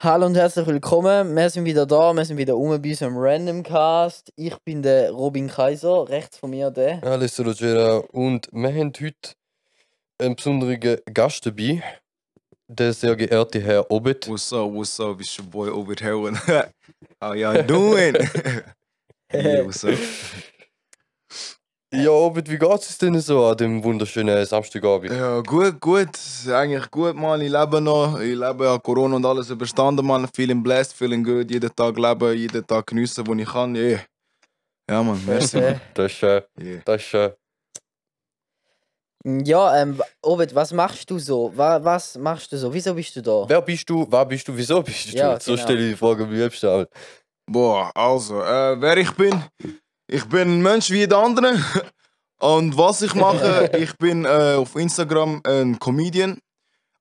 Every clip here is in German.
Hallo und herzlich willkommen. Wir sind wieder da, wir sind wieder um bei unserem Random Cast. Ich bin der Robin Kaiser, rechts von mir der. Hallo Rogera und wir haben heute einen besonderen Gast dabei, der sehr geehrte Herr Obet. What's up? What's up? It's your boy over here. How y'all doing? yeah, what's up? Ja, Obet, wie geht es denn so an dem wunderschönen Samstagabend? Ja, gut, gut. Eigentlich gut, Mann. Ich lebe noch. Ich lebe ja Corona und alles überstanden, Mann. Feeling blessed, feeling good. Jeden Tag leben, jeden Tag geniessen, wo ich kann. Yeah. Ja, Mann. Merci. Mann. Das ist schön. Yeah. Das ist schön. Ja, ähm, Ovid, was machst du so? Was, was machst du so? Wieso bist du da? Wer bist du? Wer bist du? Wieso bist du? Ja, so genau. stelle ich die Frage am liebsten. halt. Boah, also, äh, wer ich bin? Ich bin ein Mensch wie jeder andere. Und was ich mache, ich bin äh, auf Instagram ein Comedian,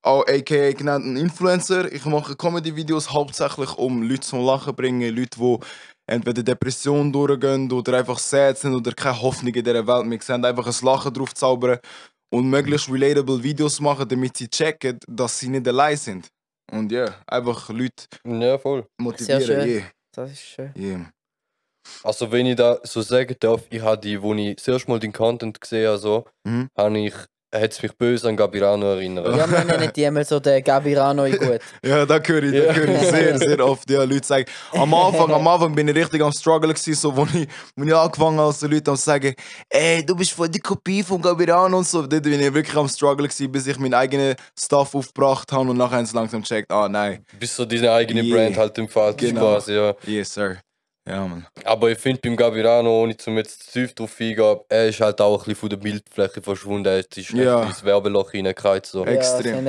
auch aka genannt ein Influencer. Ich mache Comedy-Videos hauptsächlich, um Leute zum Lachen zu bringen, Leute, die entweder Depressionen durchgehen oder einfach sad sind oder keine Hoffnung in dieser Welt mehr sehen, einfach ein Lachen drauf zaubern und möglichst relatable Videos machen, damit sie checken, dass sie nicht allein sind. Und ja, einfach Leute Ja, voll. motivieren. schön. Yeah, Das ist schön. yeah. Also, wenn ich da so sagen darf, ich habe die, wo ich das erste Mal den Content gesehen habe, so, Mhm. habe ich, hat es mich böse an Gabirano erinnert. Ja, wir nennen die einmal so den Gabirano gut. Ja, da höre ich, da Ja. höre ich sehr, sehr oft. Ja, Leute sagen, am Anfang, am Anfang bin ich richtig am Struggle gewesen, so, wo ich, wo ich angefangen habe, so Leute am sagen, ey, du bist voll die Kopie von Gabiran und so. Dort bin ich wirklich am Struggle gewesen, bis ich meinen eigenen Stuff aufgebracht habe und nachher haben sie langsam gecheckt, ah, nein. Bis so deine eigene Yeah. Brand halt im Fall Genau. quasi, ja. Yes, sir. Ja, man. Aber ich finde beim Gabirano, ohne zum jetzt zu tief drauf eingehen, er ist halt auch ein bisschen von der Bildfläche verschwunden. Er ist echt Ja. ins Werbeloch reingekommen. So. Ja, Extrem.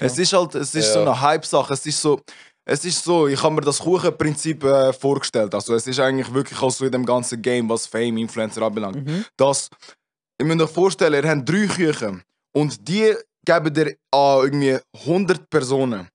Es ist halt, es ist so Ja. eine Hype-Sache. Es ist so, es ist so, ich habe mir das Kuchenprinzip äh, vorgestellt. Also es ist eigentlich wirklich auch so in dem ganzen Game, was Fame, Influencer anbelangt. Mhm. dass, ich muss euch vorstellen, ihr habt drei Küchen und die geben dir an irgendwie 100 Personen.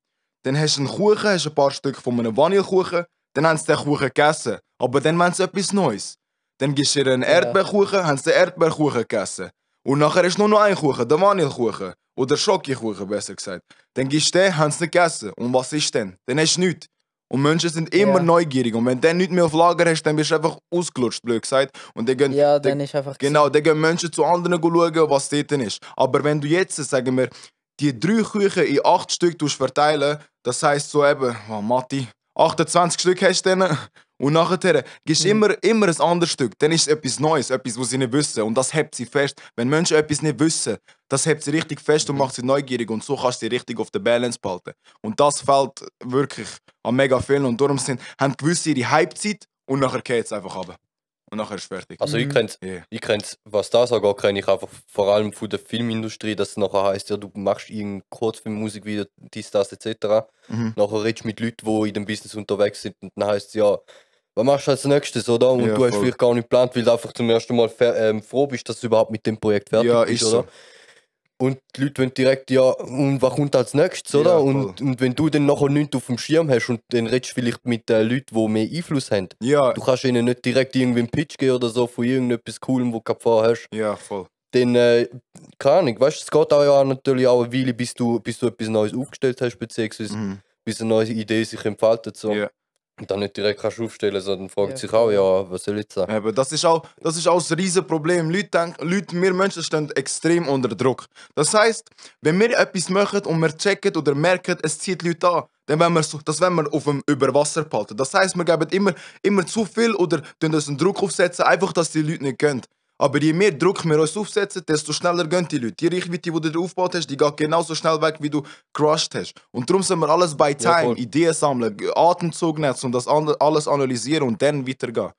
Dann hast du einen Kuchen, hast ein paar Stück von einem Vanillekuchen, dann haben sie den Kuchen gegessen. Aber dann wollen sie etwas Neues. Dann gibst du ihr einen Ja. Erdbeerkuchen, haben sie den Erdbeerkuchen gegessen. Und nachher ist nur noch ein Kuchen, der Vanillekuchen. Oder Schokokuchen, besser gesagt. Dann gibst du den, haben sie nicht gegessen. Und was ist denn? Dann hast du nichts. Und Menschen sind immer Ja. neugierig. Und wenn du dann nichts mehr auf Lager hast, dann bist du einfach ausgelutscht, blöd gesagt. Und die gehen, Ja, dann ist einfach. Genau, dann gehen Menschen zu anderen schauen, was dort ist. Aber wenn du jetzt, sagen wir, die drei Küchen in acht Stück verteilen, das heisst so eben, oh, Matti, 28 Stück hast du dann. Und nachher gibst du Mhm. immer, immer ein anderes Stück. Dann ist es etwas Neues, etwas, was sie nicht wissen. Und das hebt sie fest. Wenn Menschen etwas nicht wissen, das hebt sie richtig fest und macht sie neugierig. Und so kannst du sie richtig auf der Balance behalten. Und das fällt wirklich an mega vielen. Und darum sind, haben gewisse ihre Hypezeit und nachher geht es einfach runter. Und nachher ist es fertig. Also ich Mhm. kenne Yeah. ich kenn's, was das angeht, kenne ich einfach vor allem von der Filmindustrie, dass es nachher heisst, ja, du machst irgendein Kurzfilm, Musikvideo, dies, das etc. Mhm. Nachher redest du mit Leuten, die in dem Business unterwegs sind und dann heisst es ja, was machst du als nächstes, oder? Und Ja, du hast voll. vielleicht gar nicht geplant, weil du einfach zum ersten Mal ähm, froh bist, dass du überhaupt mit dem Projekt fertig Ja, bist, ist oder? so. Und die Leute wollen direkt, ja, und was kommt als nächstes, oder? Ja, und, und wenn du dann nachher nichts auf dem Schirm hast und dann redest du vielleicht mit den Leuten, die mehr Einfluss haben, Ja, du kannst ihnen nicht direkt irgendwie einen Pitch geben oder so von irgendetwas Coolem, wo du gerade hast, ja, voll. dann, äh, keine Ahnung, weißt du, es geht auch ja natürlich auch eine Weile, bis du, bis du etwas Neues aufgestellt hast, beziehungsweise Mhm. bis eine neue Idee sich entfaltet. So. Ja. Und dann nicht direkt kannst aufstellen, sondern fragt Ja, sich auch, ja, was soll ich sagen? Eben, das ist auch, das ist auch das riesen Problem. Leute denken, Leute, wir Menschen stehen extrem unter Druck. Das heißt, wenn wir etwas machen und wir checken oder merken, es zieht Leute an, dann wollen wir so, das wollen wir auf dem Überwasser behalten. Das heißt, wir geben immer, immer zu viel oder tun uns einen Druck aufsetzen, einfach, dass die Leute nicht gehen. Aber je mehr Druck wir uns aufsetzen, desto schneller gehen die Leute. Die Reichweite, die du aufgebaut hast, die geht genauso schnell weg, wie du crushed hast. Und darum sind wir alles bei Ja, Time, voll. Ideen sammeln, Atemzug nehmen und das alles analysieren und dann weitergehen.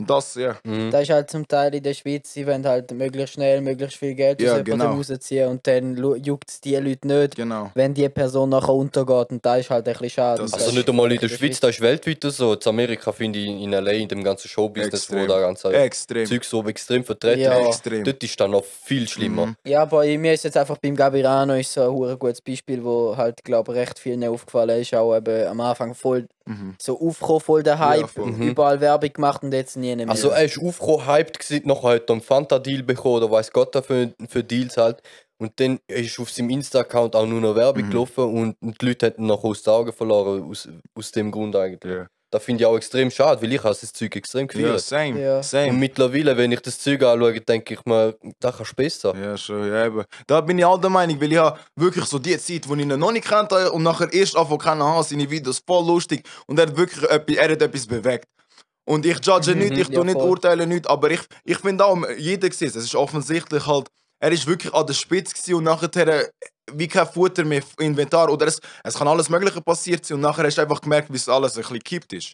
Und das, ja. Mhm. Das ist halt zum Teil in der Schweiz, sie wollen halt möglichst schnell, möglichst viel Geld Ja, aus jemandem genau. rausziehen und dann juckt es die Leute nicht, Genau. wenn die Person nachher untergeht und das ist halt ein bisschen schade. Das Also nicht einmal in der Schweiz, das ist weltweit so. In Amerika finde ich in LA, in dem ganzen Showbusiness, Extrem. wo da ganz Extrem. Zeug so extrem vertreten Ja. ist, Extrem. dort ist dann noch viel schlimmer. Mhm. Ja, aber mir ist jetzt einfach beim Gabirano ist so ein hure gutes Beispiel, wo halt glaube recht vielen aufgefallen ist, auch eben am Anfang voll Mhm. so aufgekommen, voll der Hype, voll. Mhm. überall Werbung gemacht und jetzt nie mehr. Also er ist aufgekommen, hyped gewesen, nachher hat er einen Fanta-Deal bekommen oder weiß Gott da für, für Deals halt. Und dann ist auf seinem Insta-Account auch nur noch Werbung Mhm. gelaufen und die Leute hätten noch aus den Augen verloren, aus, aus dem Grund eigentlich. Ja, Das finde ich auch extrem schade, weil ich habe das Zeug extrem ja gefeiert. same, Ja. Und same. mittlerweile, wenn ich das Zeug anschaue, denke ich mir, da kannst du besser. Ja, schon, ja, eben. Da bin ich auch der Meinung, weil ich habe wirklich so die Zeit, wo ich ihn noch nicht kannte und nachher erst anfangen kennen habe, seine Videos voll lustig und er hat wirklich etwas, er hat etwas bewegt. Und ich judge Mhm, nicht, ich ja, tue nicht voll. urteilen nicht, aber ich, ich finde auch, jeder sieht es, es ist offensichtlich halt, er ist wirklich an der Spitze gewesen und nachher wie kein Futter mehr im Inventar oder es, es kann alles mögliche passiert sein und nachher hast du einfach gemerkt, wie es alles ein bisschen gekippt ist.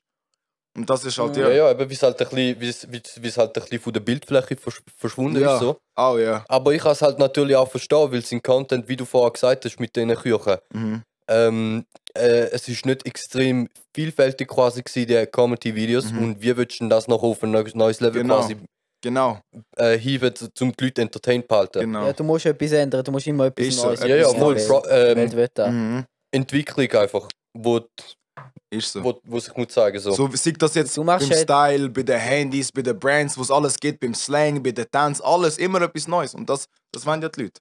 Und das ist halt, Ja, ja. ja, eben, wie es halt ein bisschen, wie es- wie es- wie es halt ein bisschen von der Bildfläche versch verschwunden Ja. ist. So. Oh ja. Aber ich kann es halt natürlich auch verstehen, weil sein Content, wie du vorher gesagt hast, mit diesen Küchen, Mhm. ähm, äh, es ist nicht extrem vielfältig quasi gewesen, die Comedy-Videos Mhm. und wie würdest du das noch auf ein neues- neues Level Genau. quasi Genau, äh, hieven, um die Leute entertained zu halten? genau. Ja, du musst etwas ändern, du musst immer etwas Ist so, Neues etwas Ja, ja. Die Pro, Welt ähm. Mhm. Entwicklung einfach, wo, Ist so. wo, wo sich muss zeigen so. So sieht das jetzt beim halt- Style, bei den Handys, bei den Brands, wo es alles geht, beim Slang, bei den Tanz, alles immer etwas Neues. Und das, das wollen ja die Leute.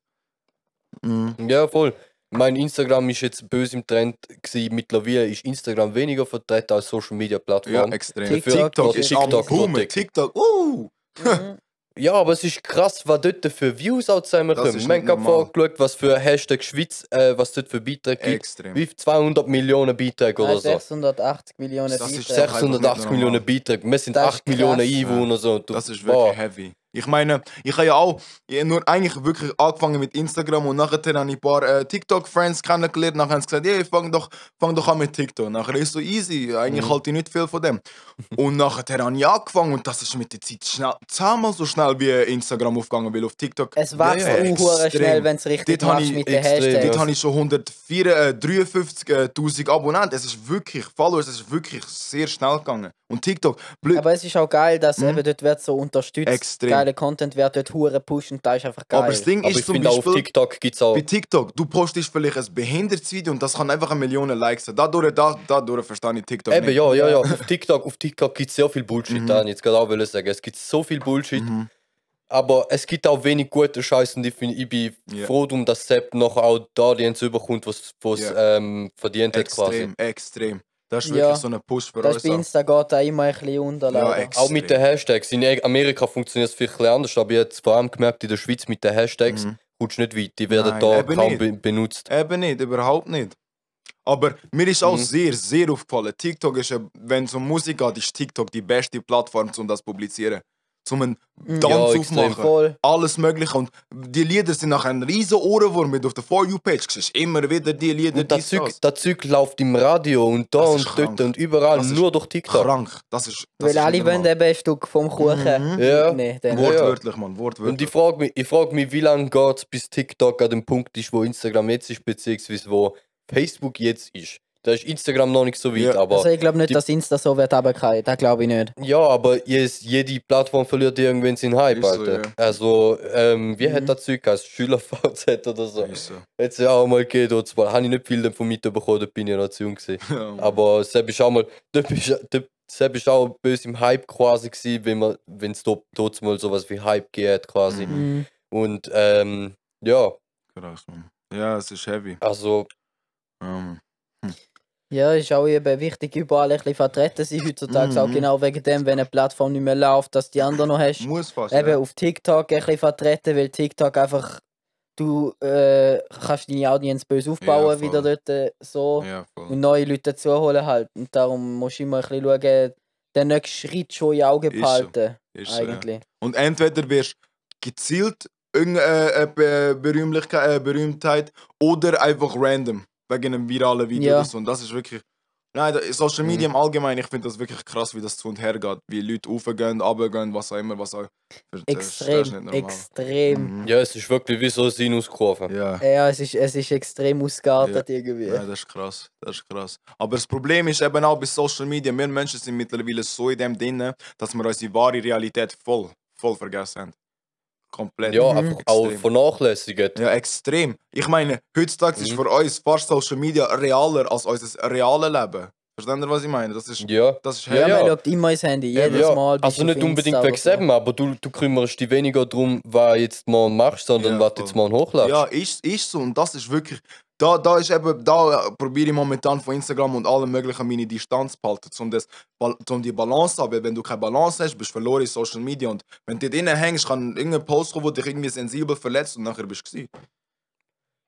Mhm. Ja, voll. Mein Instagram ist jetzt böse im Trend gewesen. Mittlerweile ist Instagram weniger vertreten als Social Media Ja, Plattform. extrem. TikTok TikTok ist ist am TikTok Boomen. Protect. TikTok, uh! Mhm. Ja, aber es ist krass, was dort für Views auch zusammenkommen. Wir haben gerade normal. vorgeschaut, was für Hashtag Schweiz, äh, was dort für Beiträge gibt. Extrem. Wie 200 Millionen Beiträge oder so. 680 Millionen Das ist Beiträge. einfach nicht 680 normal. Millionen Beiträge. Wir sind Das ist 8 Millionen. Einwohner. So. Du, Das ist boah. wirklich heavy. Ich meine, ich habe ja auch ich hab nur eigentlich wirklich angefangen mit Instagram und nachher habe ich ein paar äh, TikTok-Friends kennengelernt. Nachher haben sie gesagt, hey, fang doch, fang doch an mit TikTok. Nachher ist so easy. Eigentlich Mhm. halte ich nicht viel von dem. und nachher habe ich angefangen und das ist mit der Zeit schnell, zehnmal so schnell wie Instagram aufgegangen, weil auf TikTok Es wächst Ja, ja, schnell, wenn es richtig Dort machst ich mit den Hashtags. Dort habe ich schon 153.000 Abonnenten. Es ist wirklich, Followers, es ist wirklich sehr schnell gegangen. Und TikTok, blöd. Aber es ist auch geil, dass Mhm. eben dort wird so unterstützt. Extrem. Geile Content wird dort hure pushen und das ist einfach geil. Aber das Ding Aber ist ich zum finde auch auf Beispiel, TikTok gibt es auch. bei TikTok, du postest vielleicht ein behindertes Video und das kann einfach eine Million Likes haben. Dadurch, da, dadurch verstehe ich TikTok Eben, nicht. ja, ja, ja. Auf TikTok, auf TikTok gibt es sehr viel Bullshit. Mhm. Da ich jetzt gerade auch wollen sagen. Es gibt so viel Bullshit. Mhm. Aber es gibt auch wenig gute Scheiß und ich, find, ich bin Ja. froh darum, dass Sepp noch auch da die Ends überkommt, was es Ja. ähm, verdient hat quasi. Extrem, extrem. Das ist Ja. wirklich so ein Push für das uns. bei auch. Insta geht da immer ein bisschen unter. Ja, Auch mit den Hashtags. In Amerika funktioniert es vielleicht ein bisschen anders, aber ich habe vor allem gemerkt, in der Schweiz mit den Hashtags Mhm. kommst du nicht weit. Die werden Nein, da eben kaum nicht. be benutzt. Eben nicht, überhaupt nicht. Aber mir ist auch Mhm. sehr, sehr aufgefallen. TikTok ist, ja- wenn es um Musik geht, ist TikTok die beste Plattform, um das zu publizieren. Zum einen. Tanz Ja, extrem. aufmachen. Voll. Alles Mögliche. Und die Lieder sind nachher ein riesen Ohrenwurm mit auf der For You-Page. siehst immer wieder die Lieder, Und das Zeug, das. das Zeug läuft im Radio und da und ist dort krank. und überall, Das ist nur durch TikTok. Krank. Das ist, das Weil ist alle wollen eben ein Stück vom Kuchen. Mhm. Ja. Nee. Ja. Wortwörtlich, Mann. Und ich Wortwörtlich. frage mich, ich frag mich, wie lange geht es, bis TikTok an dem Punkt ist, wo Instagram jetzt ist, beziehungsweise wo Facebook jetzt ist. Da ist Instagram noch nicht so weit, Ja. aber. Also ich glaube nicht, die- dass Insta so wird runterfallen. Das glaube ich nicht. Ja, aber yes, jede Plattform verliert irgendwann seinen Hype, so, Alter. ja. Also, ähm, wie Mhm. hat das Zeug geheißen? SchülerVZ oder so? Ist so. Jetzt ja auch mal gegeben, dort zwar. Habe ich nicht viel davon mitbekommen, da bin ich noch zu jung gewesen. Ja. Aber Sepp ist auch mal, dort ist, dort, Sepp ist auch böse im Hype quasi gewesen, wenn man, wenn es dort, dort mal sowas wie Hype geht quasi. Mhm. Mhm. Und, ähm, ja, Krass, Mann. Ja, es ist heavy. also, Ja, Mann. Ja, ist auch eben wichtig, überall ein bisschen vertreten sein heutzutage. Auch Mhm. genau wegen dem, wenn eine Plattform nicht mehr läuft, dass die anderen noch hast. Muss fast. Eben ja. auf TikTok ein bisschen vertreten, weil TikTok einfach, du äh, kannst deine Audience böse aufbauen, Ja, wieder dort äh, so Ja, und neue Leute dazuholen halt. Und darum musst du immer ein bisschen schauen, den nächsten Schritt schon in Augen Ist so. behalten. Ist so, ja. eigentlich. Und entweder wirst du gezielt irgendeine äh, Be Berühmlichkeit, äh, Berühmtheit oder einfach random wegen einem viralen Video Ja. oder so. Und das ist wirklich. Nein, da- Social Mhm. Media im Allgemeinen, ich finde das wirklich krass, wie das zu und her geht. Wie Leute aufgehen, runtergehen, was auch immer, was auch. Extrem, extrem. Mhm. ja, es ist wirklich wie so eine Sinuskurve. Ja. Ja, es ist, es ist extrem ausgeartet irgendwie. Ja, das ist krass. Das ist krass. Aber das Problem ist eben auch bei Social Media, wir Menschen sind mittlerweile so in dem drin, dass wir unsere wahre Realität voll, voll vergessen haben. Komplett. Ja, Mhm. einfach auch Extrem. vernachlässigt. Ja, extrem. Ich meine, heutzutage ist Mhm. für uns fast Social Media realer als unser reales Leben. Versteht ihr, was ich meine? Das ist, Ja. das ist Ja, Ja, man schaut immer ins Handy, jedes ja. Mal. Also nicht unbedingt wegen selber, aber du, du kümmerst dich weniger darum, was jetzt morgen machst, sondern Ja, was du jetzt morgen hochlädst. Ja, ist, ist so. Und das ist wirklich. Da, da ist eben, da äh, probiere ich momentan von Instagram und allem möglichen meine Distanz zu behalten, um, das, um die Balance zu haben. Wenn du keine Balance hast, bist du verloren in Social Media. Und wenn du dort hängst, kann irgendein Post kommen, der dich irgendwie sensibel verletzt und nachher bist du gewesen.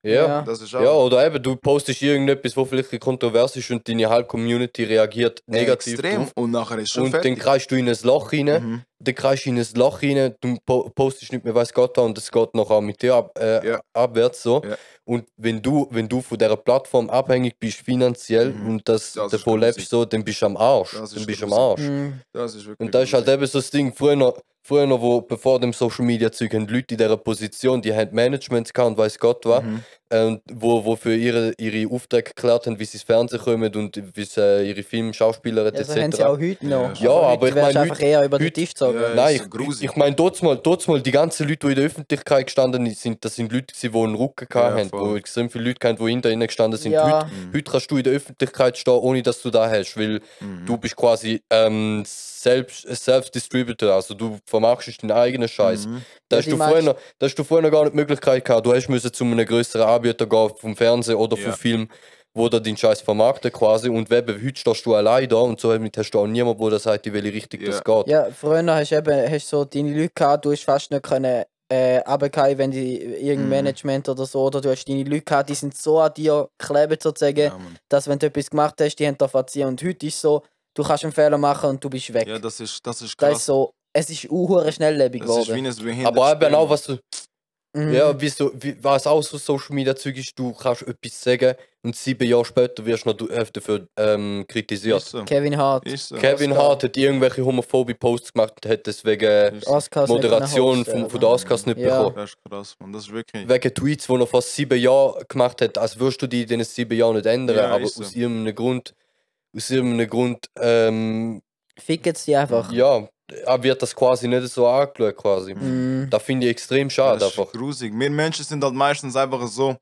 ja. Ja. Das ist auch Ja, oder eben, du postest irgendetwas, wo vielleicht kontrovers ist und deine halbe Community reagiert negativ extrem. drauf. Und nachher ist schon Und dann fertig. kreist du in ein Loch rein, Mhm. Dann kreist du in ein Loch rein, du po postest nicht mehr, weiß Gott was, und es geht noch auch mit dir ab, äh, Ja. abwärts so. Ja. Und wenn du, wenn du von dieser Plattform abhängig bist finanziell Mhm. und das, Das ist davon lebst, so, dann bist du am Arsch. Das Dann ist bist du am. Arsch. Mhm. Das Und da ist halt eben so das Ding, früher, früher noch, wo, bevor dem Social Media Zeug, haben Leute in dieser Position, die haben Management gehabt und weiß Gott was, Mhm. Äh, und wo, wo für ihre, ihre Aufträge geklärt haben, wie sie ins Fernsehen kommen und wie sie äh, ihre Filme, Schauspieler Ja, so haben etc. sie auch heute noch. Ja, aber heute ich meine, einfach eher über den Tisch gezogen. Ja, Nein, ich, ich, meine, dort mal, dort mal die ganzen Leute, die in der Öffentlichkeit gestanden sind, das sind Leute, die einen Rücken Ja, hatten, voll. wo extrem viele Leute hatten, die hinter ihnen gestanden sind. Ja. Heute, Mhm. heute kannst du in der Öffentlichkeit stehen, ohne dass du da hast, weil Mhm. du bist quasi ähm, selbst Self-Distributor, also du vermarktest deinen eigenen Scheiß. Mhm. Da, Ja, hast du vorher noch, da hast du vorher noch gar nicht die Möglichkeit gehabt. Du hast müssen zu einem größeren Anbieter gehen, vom Fernsehen oder vom Ja. Film, wo da deinen Scheiß vermarktet quasi. Und eben, heute stehst du allein da und somit hast du auch niemanden, der sagt, in welche Richtung das geht. Ja, früher hast du eben hast so deine Leute gehabt, du hast fast nicht können äh, runterfallen, wenn die irgendein Mhm. Management oder so, oder du hast deine Leute gehabt, die sind so an dir geklebt sozusagen, Ja, dass wenn du etwas gemacht hast, die haben da verziehen. Und heute ist so, du kannst einen Fehler machen und du bist weg. ja, das ist, das ist das krass. ist so, es ist uhuere schnelllebig das ist wie geworden. Aber eben auch, was du, Mhm. ja, wie so, wie, was auch so Social Media Zeug ist, du kannst etwas sagen und sieben Jahre später wirst du noch äh, dafür ähm, kritisiert. So. Kevin Hart, so. Kevin Oscar. Hart hat irgendwelche homophobe Posts gemacht und hat deswegen Ist so. Moderation von, von der Oscars nicht Ja. bekommen. Das ist krass, man. Das ist wirklich. Wegen Tweets, die er vor sieben Jahren gemacht hat, als würdest du die in diesen sieben Jahren nicht ändern, Ja, aber aus irgendeinem Grund, aus irgendeinem Grund, ähm, Ficken sie einfach. ja, äh, wird das quasi nicht so angeschaut quasi. Mhm. Da finde ich extrem schade das ist einfach. grusig. Wir Menschen sind halt meistens einfach so.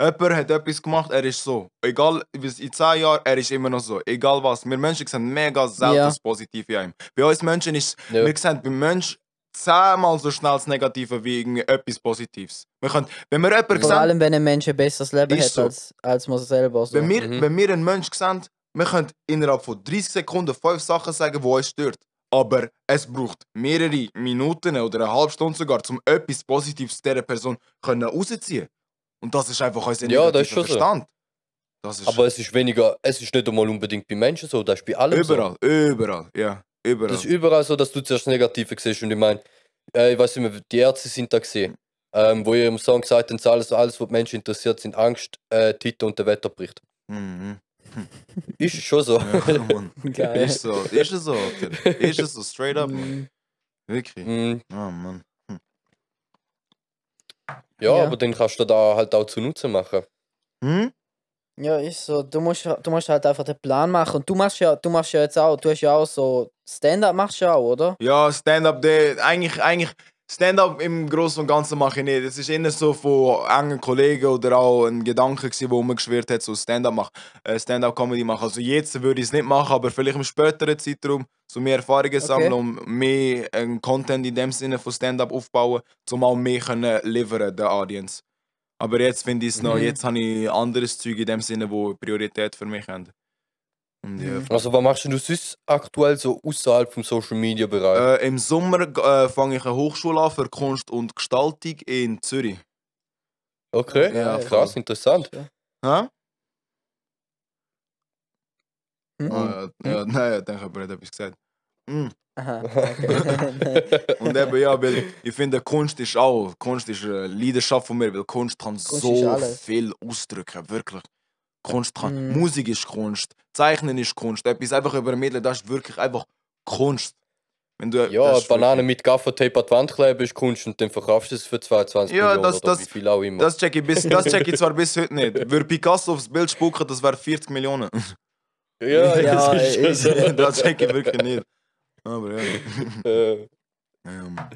Jemand hat etwas gemacht, er ist so. Egal, bis in 10 Jahren, er ist immer noch so. Egal was. Wir Menschen sind mega selten Ja. das Positive in ihm. Bei uns Menschen ist, Ja. wir sehen beim Menschen zehnmal so schnell das Negative wie irgendwie etwas Positives. Wir können, wenn wir jemanden Vor sehen, allem, wenn ein Mensch ein besseres Leben hat so. als, als man selber. So. wenn wir, Mhm. wenn wir einen Menschen sehen, wir können innerhalb von 30 Sekunden fünf Sachen sagen, die uns stört. Aber es braucht mehrere Minuten oder eine halbe Stunde sogar, um etwas Positives dieser Person können rausziehen Und das ist einfach unser Ja, das ist schon so. Verstand. Das ist Aber es ist weniger, es ist nicht einmal unbedingt bei Menschen so, das ist bei allem überall, überall, ja, so. überall. Das ist überall so, dass du zuerst Negative siehst und ich meine, äh, ich weiß nicht mehr, die Ärzte sind da gesehen, ähm, wo ihr im Song gesagt habt, alles, alles, was Menschen interessiert, sind Angst, äh, Titel und der Wetterbericht. Mhm. Ist es schon so. Ja, Mann. Geil. ist so, ist so, Alter. Ist so, straight up, Mann. Mhm. Wirklich. Mm, Oh, Mann. ja, Ja. aber dann kannst du da halt auch zunutze machen. Hm? Ja, ist so. Du musst, du musst halt einfach den Plan machen. Und du machst ja, du machst ja jetzt auch, du hast ja auch so Stand-up machst du ja auch, oder? Ja, Stand-up, der- eigentlich, eigentlich, Stand-up im Großen und Ganzen mache ich nicht. Es ist eher so von engen Kollegen oder auch ein Gedanke, gewesen, wo mir geschwirrt hat, so Stand-up machen, äh, Stand-up-Comedy machen. Also jetzt würde ich es nicht machen, aber vielleicht im späteren Zeitraum so mehr Erfahrungen sammeln und mehr äh, Content in dem Sinne von Stand-up aufbauen, um auch mehr können liefern der Audience. Aber jetzt finde ich es noch, Mhm. jetzt habe ich anderes Zeug in dem Sinne, wo Priorität für mich haben. Und ja, Mhm. Also was machst du sonst aktuell so außerhalb vom Social Media Bereich? Äh, Im Sommer äh, fange ich eine Hochschule an für Kunst und Gestaltung in Zürich. Okay, ja, krass, voll. interessant. Hä? Mhm. Ah, ja, ja, nein, ich denke, jemand hat etwas gesagt. Mm. Aha, okay. Und eben, ja, weil ich finde, Kunst ist auch, Kunst ist eine Leidenschaft von mir, weil Kunst kann Kunst so viel ausdrücken, wirklich. Kunst kann, Mhm. Musik ist Kunst, Zeichnen ist Kunst, etwas einfach übermitteln, das ist wirklich einfach Kunst. Wenn du, Ja, Banane mit Gaffertape an die Wand kleben ist Kunst und dann verkaufst du es für 22 Ja, Millionen das- oder das- wie viel auch immer. Das check ich, bis, das check ich zwar bis heute nicht. Würde Picasso aufs Bild spucken, das wäre 40 Millionen. ja, Ja, das ist schon so. das check ich wirklich nicht. Aber ja. Äh, ja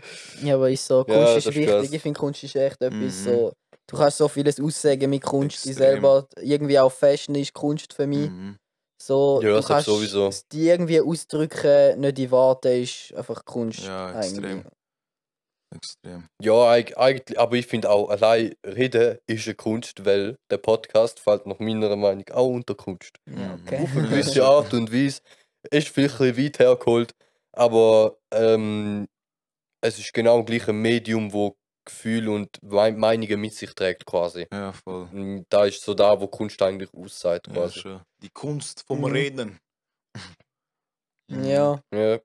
ja, aber ist so, Ja, Kunst das ist wichtig. krass. Ich finde, Kunst ist echt etwas Mhm. so. Du kannst so vieles aussagen mit Kunst, die Extrem. selber irgendwie auch Fashion ist Kunst für mich. Mhm. So, Ja, du das kannst sowieso. es die irgendwie ausdrücken, nicht in Worten, ist einfach Kunst. Ja, eigentlich. extrem. Extrem. Ja, eig- eigentlich, aber ich finde auch, allein reden ist eine Kunst, weil der Podcast fällt nach meiner Meinung auch unter Kunst. Ja, Mhm. okay. Auf eine gewisse Art und Weise. Ist vielleicht ein bisschen weit hergeholt, aber ähm, es ist genau das gleiche Medium, wo Gefühl und Mei- Meinungen mit sich trägt quasi. Ja, voll. Und Da ist so da, wo Kunst eigentlich aussagt Ja, quasi. schon. Die Kunst vom Mhm. Reden. Ja. Ja.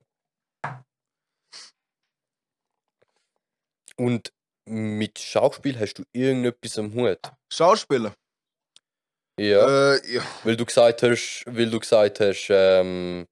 Und mit Schauspiel hast du irgendetwas am Hut? Schauspieler. Ja. Äh, ja. Weil du gesagt hast, weil du gesagt hast, ähm,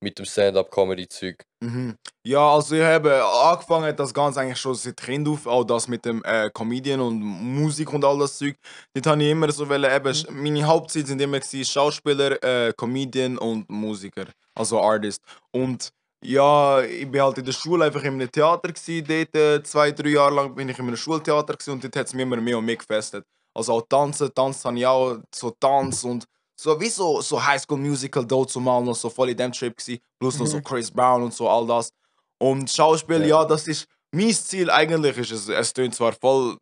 mit dem Stand-up-Comedy-Zeug. Mhm. Ja, also ich habe angefangen das Ganze eigentlich schon seit Kind auf, auch das mit dem äh, Comedian und Musik und all das Zeug. Dort habe ich immer so wollen, eben, meine Hauptziele sind immer gewesen, Schauspieler, äh, Comedian und Musiker, also Artist. Und ja, ich bin halt in der Schule einfach in einem Theater gewesen, dort äh, zwei, drei Jahre lang bin ich in einem Schultheater gewesen, und dort hat es mich immer mehr und mehr gefesselt. Also auch Tanzen, Tanzen habe ich auch, so Tanz und so wie so, so Highschool Musical dort zumal noch so voll in dem Trip gewesen, plus noch so Mhm. Chris Brown und so all das. Und Schauspiel, Ja. ja, das ist mein Ziel eigentlich ist es, es klingt zwar voll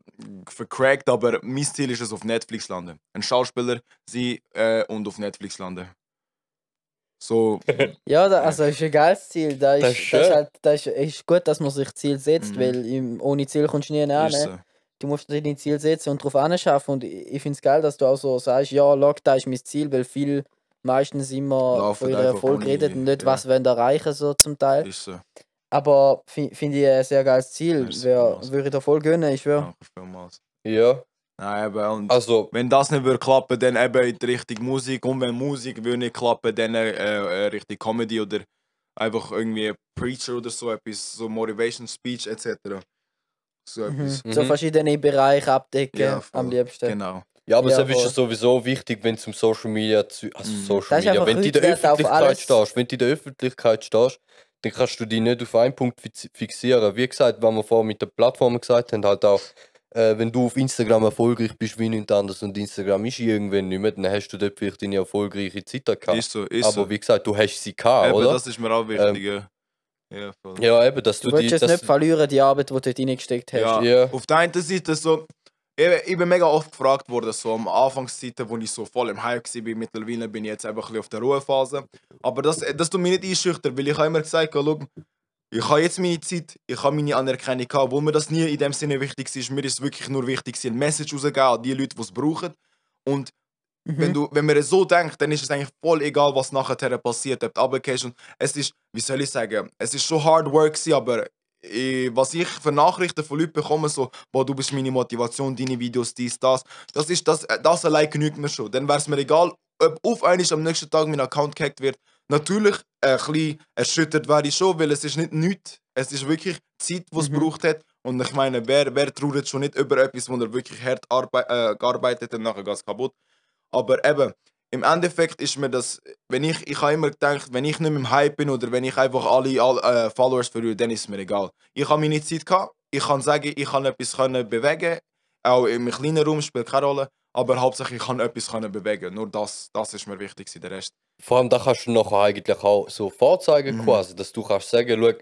vercrackt, aber mein Ziel ist es auf Netflix landen. Ein Schauspieler sein äh, und auf Netflix landen. So, Ja, da, also ist ein geiles Ziel. Da ist, Das das ist ist, schön. halt, das ist, ist gut, dass man sich Ziel setzt, Mhm. weil im, ohne Ziel kommst du nie näher. Du musst dir dein Ziel setzen und darauf anschaffen. Und ich, finde es geil, dass du auch so sagst, ja, Lock, da ist mein Ziel, weil viel meistens immer Laufen von ihrem Erfolg reden und nicht, ja. was wollen erreichen so zum Teil. Ist so. Aber fi- finde ich ein sehr geiles Ziel. Wer würde ich dir voll gönnen, ich schwöre. Ja. Nein, eben, und Also, wenn das nicht würde klappen, dann eben in die Richtung Musik. Und wenn Musik würde nicht klappen, dann äh, äh, Richtung Comedy oder einfach irgendwie Preacher oder so etwas, so Motivation Speech etc. So Mhm. etwas. So Mhm. verschiedene Bereiche abdecken Ja, am liebsten. Genau. ja, aber Ja, selbst ist es sowieso wichtig, wenn es um Social Media zu, also Mhm. Social Media, wenn du in der Öffentlichkeit stehst, wenn du in der Öffentlichkeit stehst, dann kannst du dich nicht auf einen Punkt fix- fixieren. Wie gesagt, was wir vorhin mit der Plattform gesagt haben, halt auch, äh, wenn du auf Instagram erfolgreich bist wie nichts anderes und Instagram ist irgendwann nicht mehr, dann hast du dort vielleicht deine erfolgreiche Zeit gehabt. Ist so, ist Aber so. wie gesagt, du hast sie gehabt, Eben, oder? das ist mir auch wichtig. ja. Ja, voll. ja, eben, dass Du du, willst die, es dass, nicht verlieren, die Arbeit, die du dort reingesteckt hast. Ja. Ja. Auf der einen Seite so, ich, ich bin mega oft gefragt worden, so am Anfangszeiten, wo ich so voll im Hype war, mittlerweile bin ich jetzt einfach ein bisschen auf der Ruhephase. Aber das, das tut mich nicht einschüchtern, weil ich habe immer gesagt, schau, ich habe jetzt meine Zeit, ich habe meine Anerkennung gehabt, wo mir das nie in dem Sinne wichtig ist. Mir ist es wirklich nur wichtig, eine Message rauszugeben an die Leute, die es brauchen. Und Mhm. wenn, du, wenn man es so denkt, dann ist es eigentlich voll egal, was nachher passiert. Ob du es ist, wie soll ich sagen, es ist schon hard work aber was ich für Nachrichten von Leuten bekomme, so, boah, du bist meine Motivation, deine Videos, dies, das, das ist das, das allein genügt mir schon. Dann wäre es mir egal, ob auf einmal am nächsten Tag mein Account gehackt wird. Natürlich äh, ein bisschen erschüttert wäre ich schon, weil es ist nicht nichts, es ist wirklich Zeit, die es Mhm. braucht hat. Und ich meine, wer, wer trauert schon nicht über etwas, wo er wirklich hart arbei äh, gearbeitet hat und nachher geht es kaputt. Aber eben, im Endeffekt ist mir das, wenn ich, ich habe immer gedacht, wenn ich nicht mehr im Hype bin oder wenn ich einfach alle, alle äh, Followers verliere, dann ist es mir egal. Ich habe meine Zeit gehabt, ich kann sagen, ich kann etwas können bewegen, auch im kleinen Raum spielt keine Rolle, aber hauptsächlich ich kann etwas können bewegen. Nur das, das ist mir wichtig, der Rest. Vor allem da kannst du nachher eigentlich auch so vorzeigen Mhm. quasi, dass du kannst sagen, schau,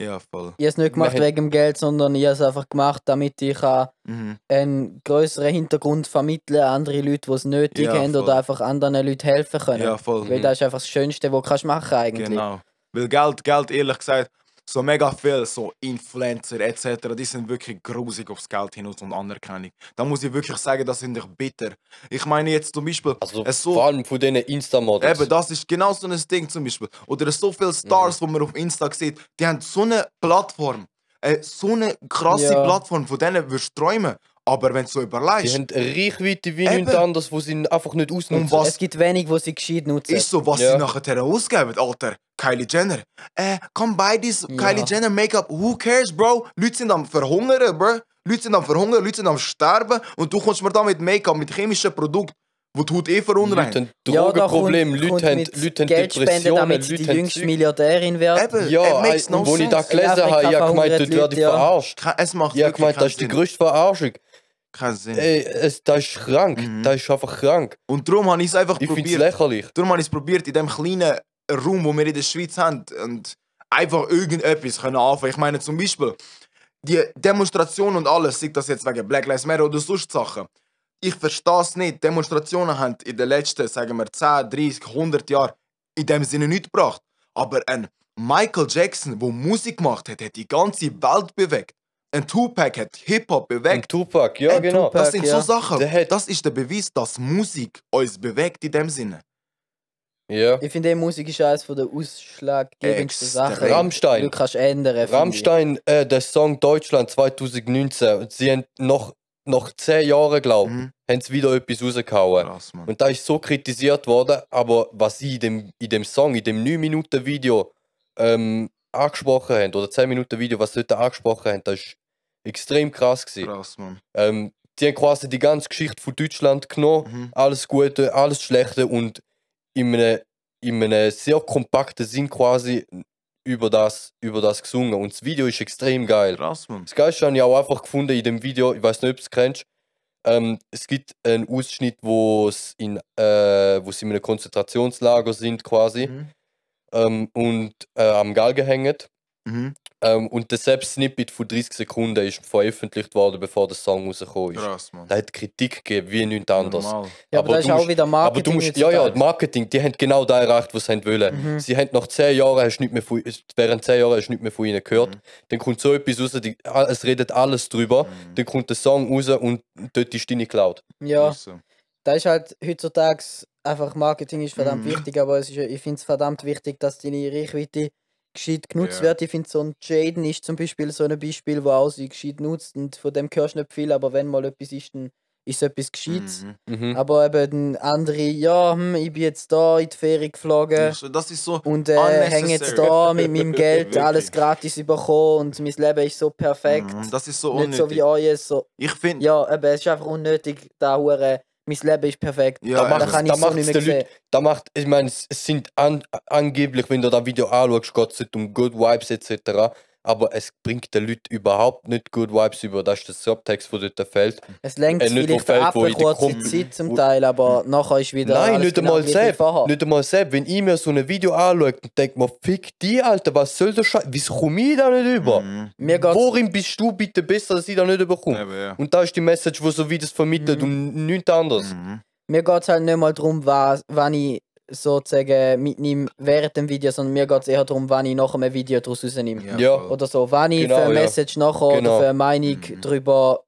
Ja, voll. Ich habe es nicht gemacht haben- wegen dem Geld, sondern ich habe es einfach gemacht, damit ich kann Mhm. einen größeren Hintergrund vermitteln an andere Leute, die es nötig Ja, haben voll. oder einfach anderen Leuten helfen können. Ja, voll. Weil Mhm. das ist einfach das Schönste, was du kannst machen eigentlich. Genau. Weil Geld, Geld, ehrlich gesagt, so mega viel, so Influencer etc., die sind wirklich grusig aufs Geld hinaus und Anerkennung. Da muss ich wirklich sagen, das sind ich bitter. Ich meine jetzt zum Beispiel, also so, vor allem von diesen Insta-Models. eben, das ist genau so ein Ding zum Beispiel. Oder so viele Stars, Mhm. die man auf Insta sieht, die haben so eine Plattform, äh, so eine krasse Ja. Plattform, von denen würdest du träumen. Aber wenn du so Die überlegst, haben eine Reichweite wie nichts anderes, wo sie einfach nicht ausnutzen. Was- Es gibt wenig, die sie gescheit nutzen. ist so, was Ja. sie nachher ausgeben, Alter. Kylie Jenner. Äh, komm buy this Ja. Kylie Jenner Make-up. Who cares, Bro? Leute sind am Verhungern, Bro. Leute sind am Verhungern, Leute sind am Sterben. Und du kommst mir da mit Make-up, mit chemischen Produkten, wo die Haut eh Leute verunreinigt. haben Ja, da Drogenprobleme, kommt- Leute haben, Leute haben Geld spenden, Depressionen, damit sie Leute die haben jüngste Milliardärin wird. Eben, Ja, no und wo ich sense. da gelesen Afrika habe, ich habe gemeint, dort die werde ich Leute, ja. verarscht. Es macht Ich habe gemeint, das ist die größte Verarschung. Kein Sinn. Ey, es, das ist krank. Mhm. Das ist einfach krank. Und darum habe ich es einfach Ich finde es probiert. lächerlich. Darum habe ich es probiert, in dem kleinen Raum, wo wir in der Schweiz haben, und einfach irgendetwas können anfangen. Ich meine zum Beispiel, die Demonstrationen und alles, sei das jetzt wegen Black Lives Matter oder sonst Sachen. Ich verstehe es nicht. Demonstrationen haben in den letzten, sagen wir, 10, 30, 100 Jahren in dem Sinne nichts gebracht. Aber ein Michael Jackson, der Musik gemacht hat, hat die ganze Welt bewegt. Ein Tupac hat Hip-Hop bewegt. Und Tupac, ja Ein genau. Tupac. Das sind ja. so Sachen. Das ist der Beweis, dass Musik uns bewegt in dem Sinne. Ja. Ich finde, Musik ist eines der ausschlaggebendsten. Sachen, Rammstein. du kannst ändern. Rammstein, äh, der Song Deutschland 2019. Sie haben noch, nach 10 Jahren, glaube ich, Mhm. haben sie wieder etwas rausgehauen. Krass. Und da ist so kritisiert worden, aber was sie in dem, in dem Song, in dem 9-Minuten-Video ähm, angesprochen haben, oder 10-Minuten-Video, was sie dort angesprochen haben, das ist extrem krass gewesen. Krass, Mann. Ähm, die haben quasi die ganze Geschichte von Deutschland genommen, Mhm. alles Gute, alles Schlechte und in einem, in einem sehr kompakten Sinn quasi über das, über das gesungen. Und das Video ist extrem geil. Krass, Mann. Das Geilste habe ich auch einfach gefunden in dem Video, ich weiß nicht, ob du es kennst. Ähm, es gibt einen Ausschnitt, wo es in, äh, wo sie in einem Konzentrationslager sind quasi Mhm. ähm, und äh, am Galgen hängen. Mhm. Ähm, und der selbst Snippet von 30 Sekunden ist veröffentlicht worden, bevor der Song rausgekommen ist. Krass, Mann. Da hat Kritik gegeben, wie nichts anderes. Ja, aber, aber das ist auch musst- wieder Aber Marketing. du musst, ja, ja, das Marketing, die haben genau da erreicht, was sie wollen. Mhm. Sie haben nach 10 Jahren, hast nicht mehr von, während 10 Jahren hast du nicht mehr von ihnen gehört. Mhm. Dann kommt so etwas raus, die, es redet alles drüber. Mhm. Dann kommt der Song raus und dort ist deine Cloud. Ja, da ist halt heutzutage einfach Marketing ist verdammt Mhm. wichtig, aber es ist, ich finde es verdammt wichtig, dass deine Reichweite gescheit genutzt Ja. wird. Ich finde so ein Jaden ist zum Beispiel so ein Beispiel, wo auch sie gescheit nutzt und von dem hörst du nicht viel, aber wenn mal etwas ist, dann ist es etwas Gescheites. Mhm. Mhm. Aber eben andere, ja, hm, ich bin jetzt da in die Ferien geflogen. So- Das ist so. Und äh, hänge jetzt da mit meinem Geld alles gratis bekommen und mein Leben ist so perfekt. Mhm. Das ist so Nicht so wie unnötig. euer. So. Ich finde. Ja, eben, es ist einfach unnötig, da hure. Mein Leben ist perfekt. Ja, da da kann ich da so nicht mehr sehen. Da macht, ich meine, es es sind an, angeblich, wenn du das Video anschaust, es nicht um Good Vibes etc. Aber es bringt den Leuten überhaupt nicht Good Vibes über. Das ist der Subtext, der dort fehlt. Es lenkt Äh, vielleicht fällt, ab wo eine kurze Kom- Zeit zum Teil, aber nachher ist wieder. Nein, alles nicht genau einmal selbst. vorher. Nicht einmal selbst. Wenn ich mir so ein Video anschaue, dann denke ich mir, fick die, Alter, was soll der Scheiß? Wieso komme ich da nicht über? Mhm. Worin bist du bitte besser, dass ich da nicht überkomme? Eben, ja. Und da ist die Message, die so wie das vermittelt und nichts anderes. Mhm. mir geht's halt nicht mal darum, was, wann ich sozusagen mitnehme während dem Video, sondern mir geht es eher darum, wann ich nach einem Video daraus rausnehme. Ja. voll. Oder so, wann ich Genau, für eine ja. Message nachher Genau. oder für eine Meinung Mhm. darüber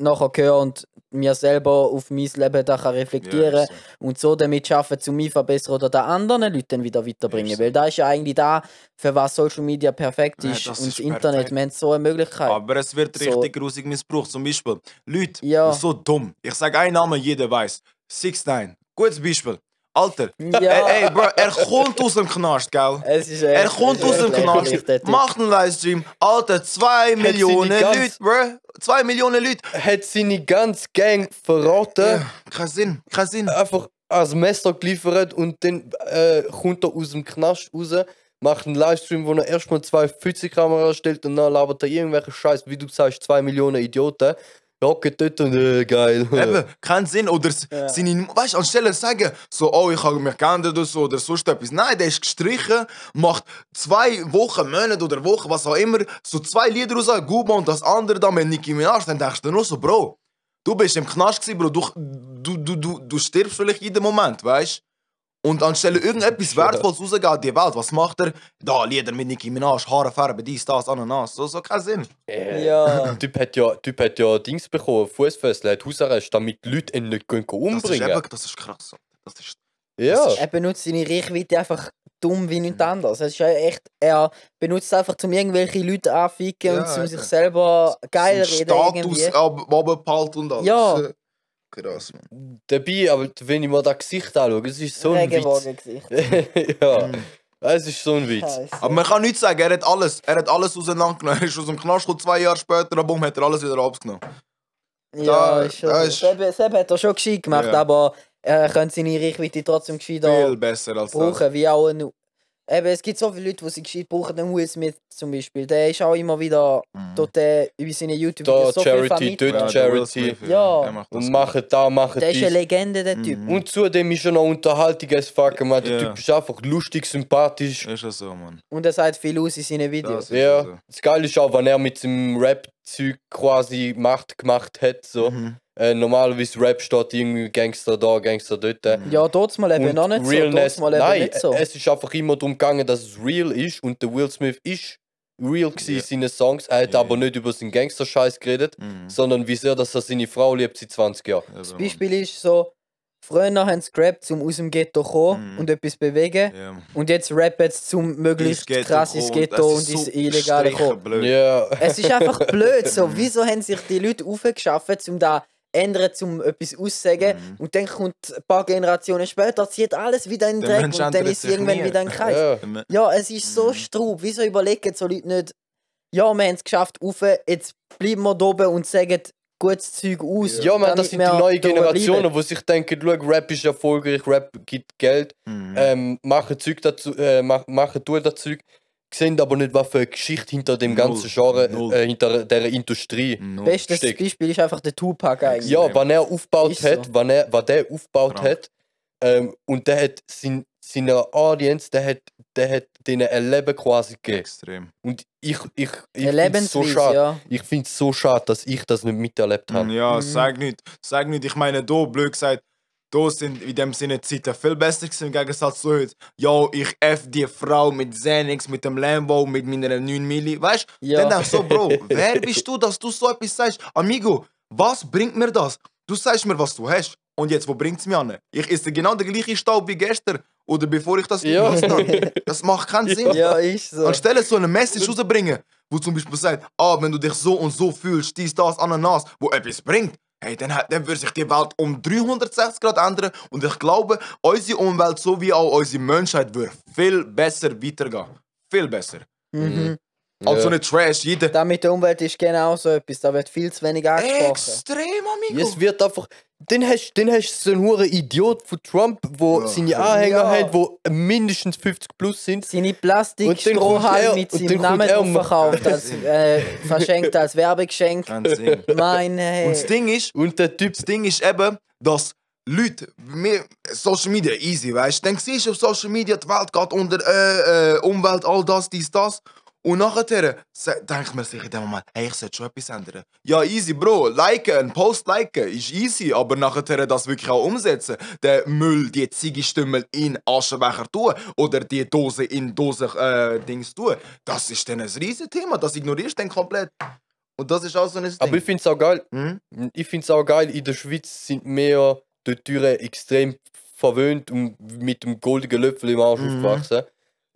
nachher höre und mir selber auf mein Leben da kann reflektieren Ja, so. und so damit schaffen, zu mich verbessern oder den anderen Leuten wieder weiterbringen. So. Weil da ist ja eigentlich da, für was Social Media perfekt Ja, ist. das und ist das Internet, wir haben so eine Möglichkeit. Aber es wird So. richtig grusig missbraucht. Zum Beispiel, Leute, Ja. so dumm. Ich sage einen Namen, jeder weiß. 6 9 Gutes Beispiel. Alter, Ja. ey, ey, Bro, er kommt aus dem Knast, gell? Er kommt es aus dem Knast, macht einen Livestream. Alter, 2 sie Millionen Leute, Bro. 2 Millionen Leute. Hat seine ganze Gang verraten, Ja, kein Sinn, kein Sinn. einfach als Messer geliefert und dann äh, kommt er aus dem Knast raus, macht einen Livestream, wo er erstmal zwei Pfützekameras stellt und dann labert er irgendwelche Scheiß, wie du sagst, zwei Millionen Idioten. Hocken dort und äh, geil. Eben, keinen Sinn. Oder Ja. seine, weißt du, anstelle zu sagen, so, oh, ich habe mich geändert oder so, oder sonst etwas. Nein, der ist gestrichen, macht zwei Wochen, Monate oder Wochen, was auch immer, so zwei Lieder raus, Guba und das andere da mit Nicki Minaj, dann denkst du nur so, Bro, du bist im Knast gewesen, Bro, du, du, du, du, du stirbst vielleicht jeden Moment, weißt Und anstelle irgendetwas Wertvolles rausgehen in die Welt, was macht er? Da, Lieder mit Nicki Minaj, Haare färben, dies, das, Ananas. So, so keinen Sinn. Ja. Der Typ hat ja, typ hat ja Dings bekommen, Fußfessel, hat Hausarrest, damit die Leute ihn nicht können Das ist, umbringen eben, das ist krass. Das ist, Ja. das Er benutzt seine Reichweite einfach dumm wie nichts anderes. Es ist ja echt, er benutzt es einfach, um irgendwelche Leute anzuficken Ja, und um sich selber geil reden Status irgendwie. ab- runtergehalten und alles. Ja. Krass, Mann. Dabei, aber wenn ich mir das Gesicht anschaue, es ist so ein Witz. Ja, es ist so ein Witz. Scheiße. Aber man kann nichts sagen, er hat alles, er hat alles auseinandergenommen. Er ist aus dem Knast gekommen, zwei Jahre später, bumm, hat er alles wieder abgenommen. Ja, Da- ist schon ist- Seb, Seb hat er schon gescheit gemacht, Ja. aber er könnte seine Reichweite trotzdem gescheiter Viel besser als das. brauchen, wie auch ein Eben, es gibt so viele Leute, die sie gescheit brauchen. Der Will Smith zum Beispiel, der ist auch immer wieder Mhm. dort äh, über seine YouTube-Videos so viel Charity, dort Will Charity. Ja. macht das Und machen da, machen Der ist eine. Legende, der Typ. Mhm. Und zudem ist er noch unterhaltig als fuck. Man. Der Ja. Typ ist einfach lustig, sympathisch. Ist ja so, Mann. Und er sagt viel aus in seinen Videos. Ja, so. das Geile ist auch, wenn er mit seinem Rap-Zeug quasi Macht gemacht hat. So. Mhm. Äh, normalerweise Rap steht irgendwie Gangster da, Gangster dort. Ja, dort mal eben Und noch nicht Realness, so. Mal eben nein, nicht so. es ist einfach immer darum gegangen, dass es real ist und der Will Smith ist real gewesen Ja. in seinen Songs. Er hat Ja. aber nicht über seinen Gangster-Scheiß geredet, Mhm. sondern wie sehr, dass er seine Frau liebt seit 20 Jahren. Das Beispiel ist so, früher haben sie gerappt, um aus dem Ghetto zu kommen Mhm. und etwas bewegen. Ja. Und jetzt rappen sie, um möglichst krass ins Ghetto und ins Illegale zu kommen. Blöd. Ja, Es ist einfach blöd. So, wieso haben sich die Leute aufgeschafft, um da ändern, um etwas auszusagen? Mhm. Und dann kommt ein paar Generationen später, zieht alles wieder in den Dreck und dann ist sich irgendwann nie. wieder ein Kreis. ja. Ja, es ist so Mhm. straub. Wieso überlegen so Leute nicht, ja, wir haben es geschafft, rauf, jetzt bleiben wir da oben und sagen gutes Zeug aus. Ja, man, das sind die neuen Generationen, wo sich denken, schau, Rap ist erfolgreich, Rap gibt Geld, Mhm. ähm, machen Zeug dazu, äh, mach, machen tun das Zeug, sehen aber nicht, was für eine Geschichte hinter dem Null. ganzen Genre, äh, hinter der Industrie. Null. Bestes steckt. Beispiel ist einfach der Tupac eigentlich. Ja, wenn er aufgebaut Ist so. hat, wenn er, wenn der aufgebaut Krank. hat, ähm, und der hat sein, seiner Audience, der hat, der hat denen ein Leben quasi gegeben. Extrem. Und ich, ich, ich Eine finde es so Lebensweise, schade. ja. Ich finde es so schade, dass ich das nicht miterlebt habe. Ja, Mhm. sag nicht. Sag nicht, ich meine, da, blöd gesagt, da sind in dem Sinne die Zeiten viel besser gewesen im Gegensatz zu heute. Ja, ich F die Frau mit Xenix, mit dem Lambo, mit meiner 9 Milli. Weißt du? Ja. Dann denkst du so, Bro, wer bist du, dass du so etwas sagst? Amigo, was bringt mir das? Du sagst mir, was du hast. Und jetzt, wo bringt es mich an? Ich esse genau den gleichen Staub wie gestern. Oder bevor ich das Ja. habe. Das macht keinen Sinn. Ja, ist so. Anstelle so eine Message rausbringen, wo zum Beispiel sagt, ah, wenn du dich so und so fühlst, dies, das, Ananas, wo etwas bringt, hey, dann, hat- dann würde sich die Welt um 360 Grad ändern und ich glaube, unsere Umwelt sowie auch unsere Menschheit würde viel besser weitergehen. Viel besser. Mhm. Also Ja. nicht Trash, jeder. Da mit der Umwelt ist genau so etwas. Da wird viel zu wenig angesprochen. Extrem, Amigo. Es wird einfach. Dann hast du so einen hohen Idiot von Trump, wo Ja. seine Anhänger Ja. hat, wo mindestens 50 plus sind. Seine Und dann kommt er- mit und seinem kommt Namen er und verkauft, als, äh, verschenkt als Werbegeschenk. Kein Sinn. Meine Und das Ding ist, Und der Typ. Das Ding ist eben, dass Leute, wir, Social Media easy, weißt du? Dann siehst du auf Social Media, die Welt geht unter, äh, äh, Umwelt, all das, dies, das. Und nachher denkt man sich in dem Moment, hey, ich sollte schon etwas ändern. Ja, easy, Bro. Liken, einen Post liken ist easy, aber nachher das wirklich auch umsetzen. Den Müll, die Ziggestümmel in Aschenbecher tun oder die Dose in Dose äh, Dings tun, das ist dann ein riesen Thema. Das ignorierst du dann komplett. Und das ist auch so ein Ding. Aber ich finde es auch geil. Hm? Ich finde es auch geil, in der Schweiz sind wir die Türen extrem verwöhnt und mit dem goldenen Löffel im Arsch Mhm. aufgewachsen.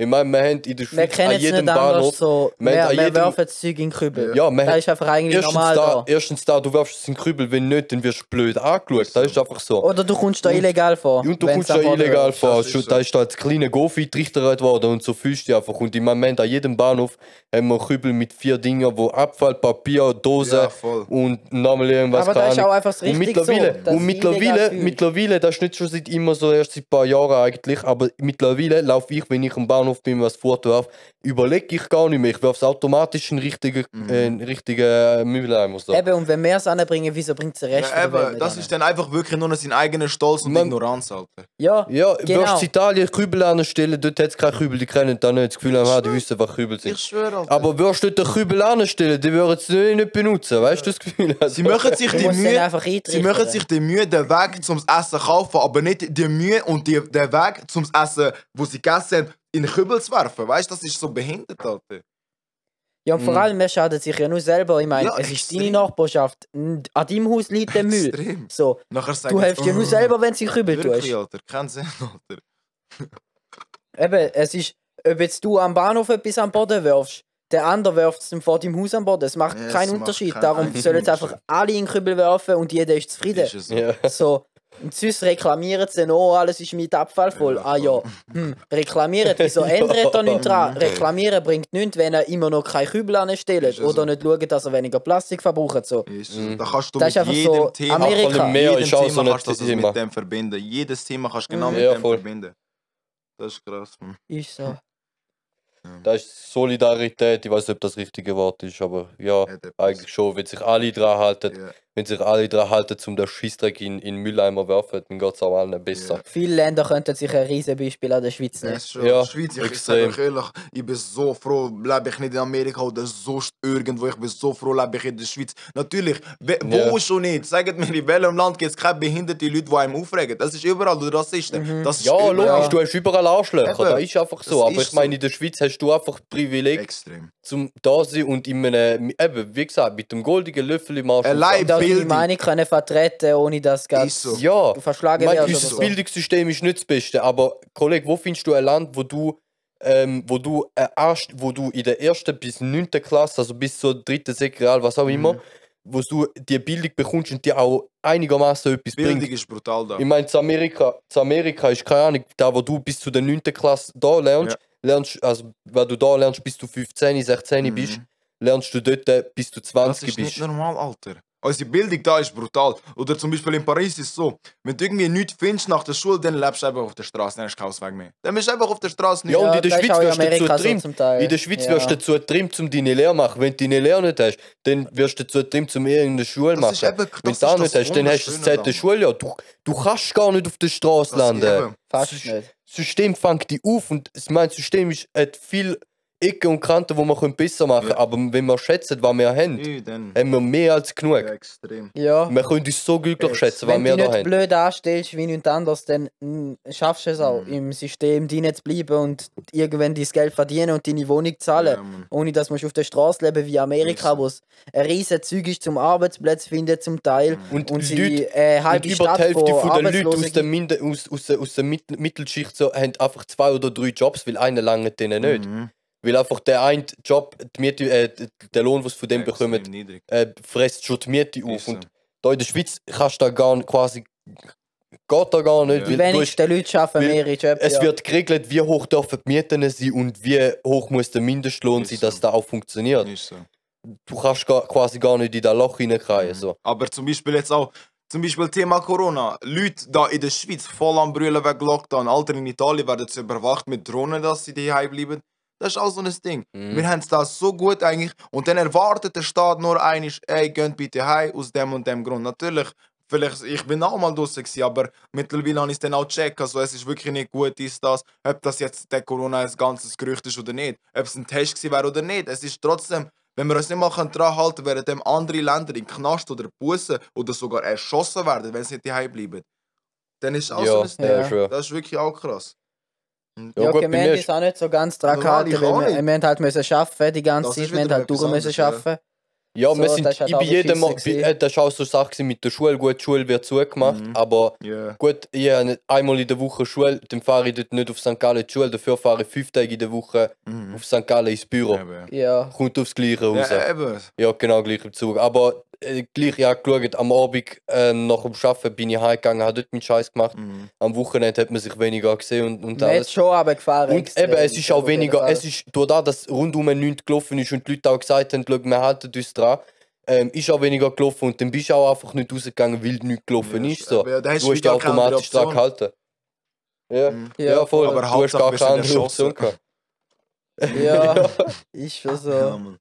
Ich meine, wir haben in der Wir Schweiz kennen an jedem Bahnhof. so. Wir Wir, wir jedem- werfen das Zeug in den Kübel. Ja, wir das haben- ist einfach eigentlich Erstens normal da, da. erstens da, du wirfst es in den Kübel, wenn nicht, dann wirst du blöd angeschaut. Das ist einfach so. Oder du kommst da Und- illegal vor. Und du kommst da illegal ist. vor. Das ist Schon- so. Da ist da als kleine Gofi trichtert worden und so fühlst du dich einfach. Und im Moment an jedem Bahnhof haben wir Kübel mit vier Dingen, wo Abfall, Papier, Dose Ja, und nochmal irgendwas Aber das ist auch einfach das Und Richtige mittlerweile, so. dass und mittlerweile, mittlerweile, das ist nicht schon seit immer so, erst seit ein paar Jahren eigentlich, aber mittlerweile laufe ich, wenn ich am Bahnhof bin, was vorwerfe, überlege ich gar nicht mehr. Ich werfe es automatisch in richtigen, Mhm. äh, in richtigen äh. So. Eben, und wenn wir es anbringen, wieso bringt es den Rest Ja, eben, das ist dann einfach wirklich nur noch sein eigener Stolz und Man- Ignoranz, Alter. Ja, Ja, Genau. wirfst in Italien Kübel anstellen, dort hat es keine Kübel, die kennen da nicht das Gefühl haben, ah, die wissen, was Kübel sind. schwöre, Alter. Aber wirst du dort den Kübel anstellen, die würden es nicht nicht benutzen, weißt du das Gefühl? Also, sie machen sich die Mühe, einfach sie machen sich die Mühe, den Weg zum Essen kaufen, aber nicht die Mühe und die, den Weg zum Essen, wo sie gegessen haben, in den Kübel zu werfen. Weißt du, das ist so behindert, Alter. Ja, und vor Mhm. allem, man schadet sich ja nur selber. Ich meine, Ja, es ist extrem. deine Nachbarschaft. An deinem Haus liegt der Müll. Extrem. So, Nachher sagen du sie, hilfst ja nur «Oh, selber, wenn den Kübel Wirklich, tust. Alter. Kein Sinn, Alter. Eben, es ist, ob jetzt du am Bahnhof etwas am Boden wirfst, der andere wirft es vor deinem Haus am Boden. Es macht Ja, es keinen macht Unterschied. keinen Darum sollen jetzt einfach alle in den Kübel werfen und jeder ist zufrieden. Ist es so. ja. So. Und sonst reklamieren sie, oh, alles ist mit Abfall voll. Ja, ah ja, hm, reklamieren, wieso ändert er nichts dran? Reklamieren bringt nichts, wenn er immer noch keine Kübel anstellt oder so. nicht schaut, dass er weniger Plastik verbraucht. So. Ist so. Mhm. Da kannst du Das ist mit einfach jedem so Thema, Amerika. Mehr jedem so Thema ein kannst du das Thema. mit dem verbinden. Jedes Thema kannst du genau Mhm. mit Ja, dem voll. verbinden. Das ist krass, man. Ist so. Ja. Das ist Solidarität, ich weiß nicht, ob das richtige Wort ist, aber ja, eigentlich schon. Wenn sich alle dran halten, Ja. Wenn sich alle dran halten, um den Scheissdreck in, in den Mülleimer werfen, dann geht es auch allen besser. Viele Länder könnten sich ein riesen Beispiel an der Schweiz Das nehmen. ist schon Ja, Schweiz, ich, ich extrem. sage euch ehrlich, ich bin so froh, lebe ich nicht in Amerika oder sonst irgendwo. Ich bin so froh, lebe ich in der Schweiz. Natürlich, we- Ja. wo schon nicht? Sagt mir, in welchem Land gibt es keine behinderte Leute, die einem aufregen? Das ist überall, du Rassisten. Das ist Ja, überall. logisch, du hast überall Arschlöcher, Eben. das ist einfach so. Das Aber ich meine, so. in der Schweiz hast du einfach Privileg Extrem. zum da sein und in einem, eben, wie gesagt, mit dem goldigen Löffel im Arsch. Allein Bildung. Meinung können vertreten, ohne dass du Ist so. Ja, verschlagen wirst unser so. Bildungssystem ist nicht das Beste, aber Kollege, wo findest du ein Land, wo du, ähm, wo du, äh, erst, wo du in der ersten bis neunten Klasse, also bis zur dritten Sekreal, was auch immer, wo du die Bildung bekommst und dir auch einigermaßen etwas Bildung bringt. ist brutal da. Ich meine, zu Amerika, zu Amerika ist keine Ahnung, da wo du bis zu der 9. Klasse da lernst, lernst, also wenn du da lernst, bis du 15, 16 bist, lernst du dort, äh, bis du Das 20 ist nicht bist. normal, Alter. Unsere Bildung da ist brutal. Oder zum Beispiel in Paris ist es so, wenn du irgendwie nichts findest nach der Schule, dann lebst du einfach auf der Straße, dann hast du keinen Ausweg mehr. Dann bist du einfach auf der Straße nicht. Ja, und in der Schweiz wirst du dazu trimmt. zum Teil. In der Schweiz Ja. wirst du dazu trimmt, um deine Lehre zu machen. Wenn du deine Lehre nicht hast, dann wirst du dazu trimmt, um irgendeine Schule zu machen. eben- Wenn das du das nicht hast, dann hast du das zweite. Schuljahr. Du, du kannst gar nicht auf der Straße landen. Fast Das. System fängt dich auf und das- mein System ist, hat viel Ecken und Kanten, die wir besser machen Ja. können. Aber wenn wir schätzen, was wir haben, Ja, dann. haben wir mehr als genug. Ja, extrem. Ja. Wir können uns so glücklich Jetzt, schätzen, was Wenn wir du da nicht haben. blöd anstellst wie niemand anderes, dann schaffst du es auch, Mhm. im System drin zu bleiben und irgendwann dein Geld verdienen und deine Wohnung zahlen. Ja, ohne dass du auf der Straße leben wie Amerika, wo es ein riesen Zeug ist zum Arbeitsplatz finden zum Teil Und, und sie Leute, äh, und halbe über Stadt die Hälfte von den Leuten aus der, Minde, aus, aus, der, aus der Mittel, Mittelschicht so, haben einfach zwei oder drei Jobs, weil einer lange denen nicht. Mhm. Weil einfach der eine Job, die Miete, äh, der Lohn, was sie von dem Extrem bekommen, äh, frisst schon die Miete auf. so. Und da in der Schweiz kannst du da gar nicht, quasi, geht da gar nicht, Ja. Die weil du hast, wenigsten Leute arbeiten weil mehrere Jobs. es ja. wird geregelt, wie hoch dürfen die Mieten sein und wie hoch muss der Mindestlohn Ist sein, so. dass das auch funktioniert. Ist so. Du kannst gar, quasi gar nicht in das Loch hineinkriegen. Mhm. So. Aber zum Beispiel jetzt auch, zum Beispiel Thema Corona. Leute da in der Schweiz voll am Brüllen wegen Lockdown. Alter, in Italien werden sie überwacht mit Drohnen, dass sie daheim bleiben. Das ist auch so ein Ding. Mhm. Wir haben es da so gut eigentlich. Und dann erwartet der Staat nur eines, ey, geht bitte heim aus dem und dem Grund. Natürlich, vielleicht, ich bin auch mal draußen gewesen, aber mittlerweile habe ich es dann auch gecheckt. Also es ist wirklich nicht gut, ist das, ob das jetzt der Corona ein ganzes Gerücht ist oder nicht. Ob es ein Test gewesen wäre oder nicht. Es ist trotzdem, wenn wir uns nicht mal dran halten, werden dem andere Länder in Knast oder Bussen oder sogar erschossen werden, wenn sie nicht daheim bleiben. Dann ist auch Ja, so ein ja, Ja. Das ist wirklich auch krass. Ja, Ja, gut, okay, wir haben ist- uns auch nicht so ganz dran gehalten, weil wir, wir haben halt müssen arbeiten die ganze Das Zeit, wir haben halt durch etwas müssen arbeiten. Ja, So, wir sind, halt ich bin jedem Mal, bei- äh, das ist auch so eine Sache mit der Schule. Gut, die Schule wird zugemacht, Mhm. aber Ja. gut, ich habe einmal in der Woche Schule, dann fahre ich dort nicht auf St. Gallen in die Schule, dafür fahre ich fünf Tage in der Woche Mhm. auf St. Gallen ins Büro. Ja, Kommt aufs Gleiche raus. Ja, Ja, genau, gleich im Zug. Aber äh, gleich, ja, geschaut, am Abend ähm, nach dem Arbeiten bin ich heimgegangen, habe dort meinen Scheiß gemacht. Mhm. Am Wochenende hat man sich weniger gesehen und, und man alles. schon runtergefahren. Und eben, es ist auch weniger, es ist durch das, dass rundum nichts gelaufen ist und die Leute auch gesagt haben, «Schau, wir halten uns dran, ähm, ist auch weniger gelaufen und dann bist du auch einfach nicht rausgegangen, weil nichts gelaufen Ja, ist. So. hast Du hast dich automatisch dran gehalten. Ja, Mhm. ja, Ja, voll. aber du hast gar keine nicht andere Option gehabt. Ja, ist schon Ja, so. Mann.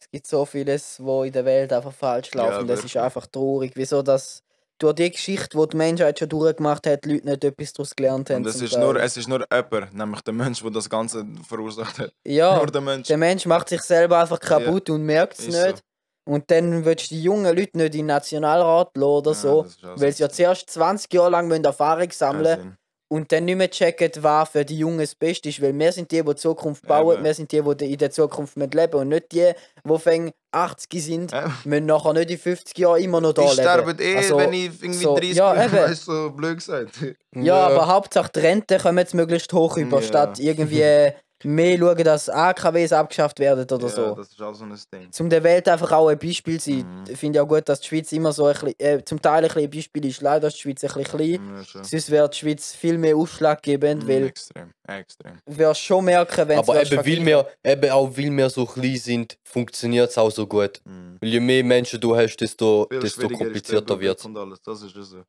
Es gibt so vieles, wo in der Welt einfach falsch Ja, läuft. und das ist einfach traurig. Wieso das durch die Geschichte, die die Menschheit schon durchgemacht hat, die Leute nicht etwas daraus gelernt haben. Und es ist, Teil. nur, es ist nur jemand, nämlich der Mensch, der das Ganze verursacht hat. ja, Nur der Mensch. der Mensch macht sich selber einfach kaputt und merkt es Ist so. nicht. Und dann willst du die jungen Leute nicht in den Nationalrat lassen oder Ja, so, weil sie ja zuerst 20 Jahre lang Erfahrung sammeln Sinn. Und dann nicht mehr checken, was für die Jungen das Beste ist. Weil wir sind die, die die Zukunft bauen, Eben. wir sind die, die in der Zukunft mit leben und nicht die, die fängen 80 sind, Ja. müssen nachher nicht in 50 Jahren immer noch da Die leben. sterben eh, Also, wenn ich irgendwie so- 30 ja, bin, weißt so blöd gesagt. Ja, aber Hauptsache die Rente kommen jetzt möglichst hoch über, Ja. statt irgendwie mehr schauen, dass AKWs abgeschafft werden oder ja, so. das ist auch so ein Ding. Zum der Welt einfach auch ein Beispiel sein. Mhm. Ich finde ja gut, dass die Schweiz immer so ein bisschen, äh, zum Teil ein bisschen ein Beispiel ist. Leider ist die Schweiz ein bisschen klein. Ja. Sonst wäre die Schweiz viel mehr ausschlaggebend, Mhm, weil Extrem, extrem. du wirst schon merken, wenn Aber eben, weil wir, eben auch weil wir so klein sind, funktioniert es auch so gut. Mhm. Weil je mehr Menschen du hast, desto, desto komplizierter wird es. Das ist es so.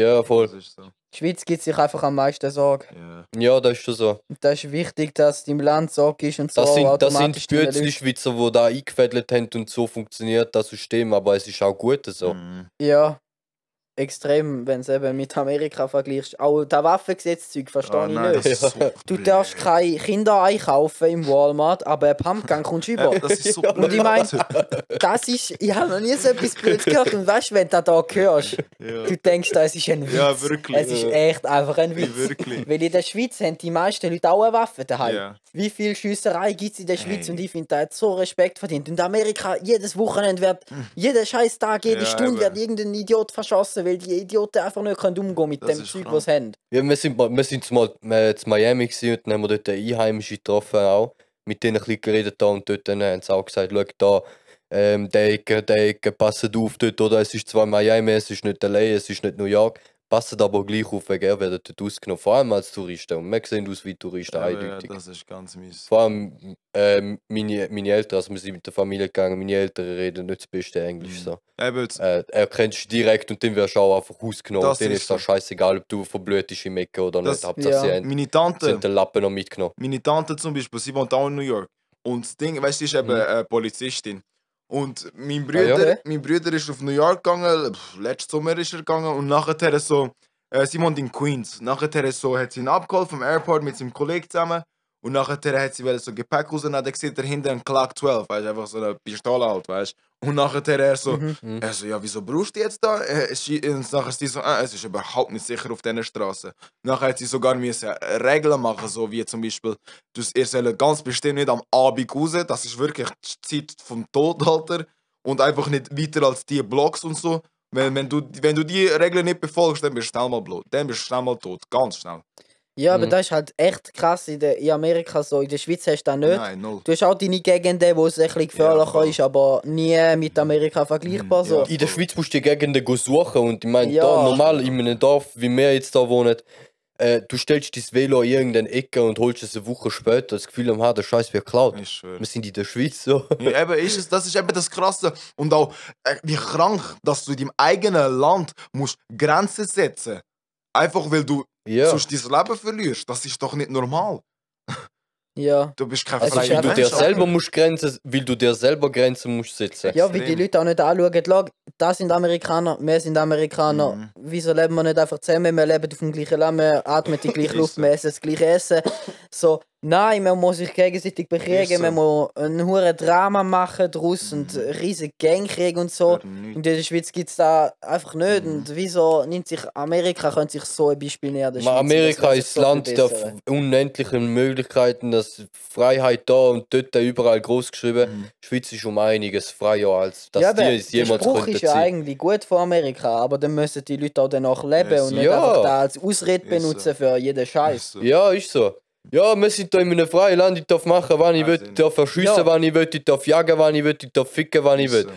Ja, voll. Das ist so. Die Schweiz gibt sich einfach am meisten Sorge. Ja. Ja, das ist schon so. Und das ist wichtig, dass deinem Land Sorge ist und so Das sind, das sind automatisch Leuten- Bützli-Schweizer, die da eingefädelt haben und so funktioniert das System, aber es ist auch gut so. Mhm. Ja, extrem, wenn du eben mit Amerika vergleichst. Auch das Waffengesetzzeug verstehe Ah, ich nein, nicht. so Du darfst keine Kinder einkaufen im Walmart, aber ein Pumpgun kommst du über. Ja, das ist so Und ich meine, das ist, ich habe noch nie so etwas Blödes gehört. Und weißt du, wenn du hier hörst, Ja. du denkst, das ist ein Witz. Ja, wirklich. Es ist echt einfach ein Witz. Wirklich. Weil in der Schweiz haben die meisten Leute auch eine Waffe daheim. Wie viel Schiesserei gibt es in der Schweiz Hey. und ich finde, da hat so Respekt verdient. Und in Amerika, jedes Wochenende wird, jeden scheiß Tag, jede Stunde eben. wird irgendein Idiot verschossen, weil die Idioten einfach nicht können umgehen mit Das dem Zeug, was sie haben. Ja, wir sind, wir sind mal äh, in Miami gewesen und dann haben wir dort Einheimische getroffen auch. Mit denen ein bisschen geredet da und dort dann haben sie auch gesagt, schau da, ähm, der Ecke, der Ecke, passet auf dort, oder? Es ist zwar Miami, es ist nicht LA, es ist nicht New York. Passet aber gleich auf, er wird dort ausgenommen, vor allem als Touristen. Und wir sehen aus wie Touristen, ja, eindeutig. das ist ganz mies. Vor allem ähm, meine, meine Eltern, also wir sind mit der Familie gegangen, meine Eltern reden nicht das beste Englisch. Mhm. So. Eben, Äh, er kennst du direkt und dann wirst du auch einfach ausgenommen. Das Denen ist so. scheißegal, ob du verblüht bist im Ecke oder Das- nicht. Hauptsache ja. sie haben, meine Tante, haben den Lappen noch mitgenommen. meine Tante zum Beispiel, sie wohnt auch in New York. Und das Ding, weißt du, sie ist eben Mhm. äh, Polizistin. Und mein Ah, ja? Bruder, mein Bruder ist auf New York gegangen, pff, letzten Sommer ist er gegangen und nachher so, äh, sie wohnt in Queens. Nachher so, hat sie ihn abgeholt vom Airport mit seinem Kollegen zusammen und nachher hat sie so Gepäck raus und dann sieht er hinter einen Clark 12, weißt du, einfach so eine Pistole halt, weißt du. Und nachher er so, Mhm. er so, ja, wieso brauchst du jetzt da? Äh, Und nachher sie so, ah, es ist überhaupt nicht sicher auf dieser Straße. Nachher hat sie sogar müssen Regeln machen, so wie zum Beispiel, du, ihr sollt ganz bestimmt nicht am Abend raus, das ist wirklich die Zeit vom Todalter und einfach nicht weiter als die Blocks und so. Wenn, wenn, du, wenn du die Regeln nicht befolgst, dann bist du schnell mal blut, dann bist du schnell mal tot, ganz schnell. Ja, aber Mhm. das ist halt echt krass in, der, in Amerika so. In der Schweiz hast du das nicht. Nein, null. Du hast auch deine Gegenden, wo es ein bisschen gefährlicher voll. ist, aber nie mit Amerika vergleichbar. Mhm, so. ja. In der Schweiz musst du die Gegenden suchen und ich meine, Ja. da normal in einem Dorf, wie wir jetzt da wohnen, äh, du stellst dein Velo in irgendeine Ecke und holst es eine Woche später, das Gefühl, ah, der Scheiß wird geklaut. Wir sind in der Schweiz so. Ja, eben ist es, das ist eben das Krasse. Und auch, äh, wie krank, dass du in deinem eigenen Land musst Grenzen setzen Einfach weil du Ja. sonst dein Leben verlierst. Das ist doch nicht normal. Ja. Du bist kein ist freier weil du dir Mensch. selber musst Grenzen, weil du dir selber Grenzen musst setzen. Ja, wie die. Leute auch nicht anschauen, schau, das sind Amerikaner, wir sind Amerikaner. Mhm. Wieso leben wir nicht einfach zusammen? Wir leben auf dem gleichen Land, wir atmen die gleiche Luft, wir essen das gleiche Essen. So, nein, man muss sich gegenseitig bekriegen, so. man muss ein hohes Drama machen daraus und Mhm. einen riesigen Gangkrieg und so. Und in der Schweiz gibt es da einfach nicht. Mhm. Und wieso nimmt sich Amerika könnte sich so ein Beispiel näher der Schweiz? Amerika Das ist so das viel Land der unendlichen Möglichkeiten, das Freiheit da und dort überall groß geschrieben. Mhm. Die Schweiz ist um einiges freier als das ja, die es der jemals Spruch könnten ist ja sein. eigentlich gut von Amerika, aber dann müssen die Leute auch danach leben Yes. und nicht Ja. einfach da als Ausrede Ist so. benutzen für jeden Scheiß. So. Ja, ist so. Ja, wir sind da in einem freien Land, ich darf machen, wann ich will, ich darf erschiessen, Ja. wann ich will, ich darf jagen, wann ich will, ich darf ficken, wann ich will.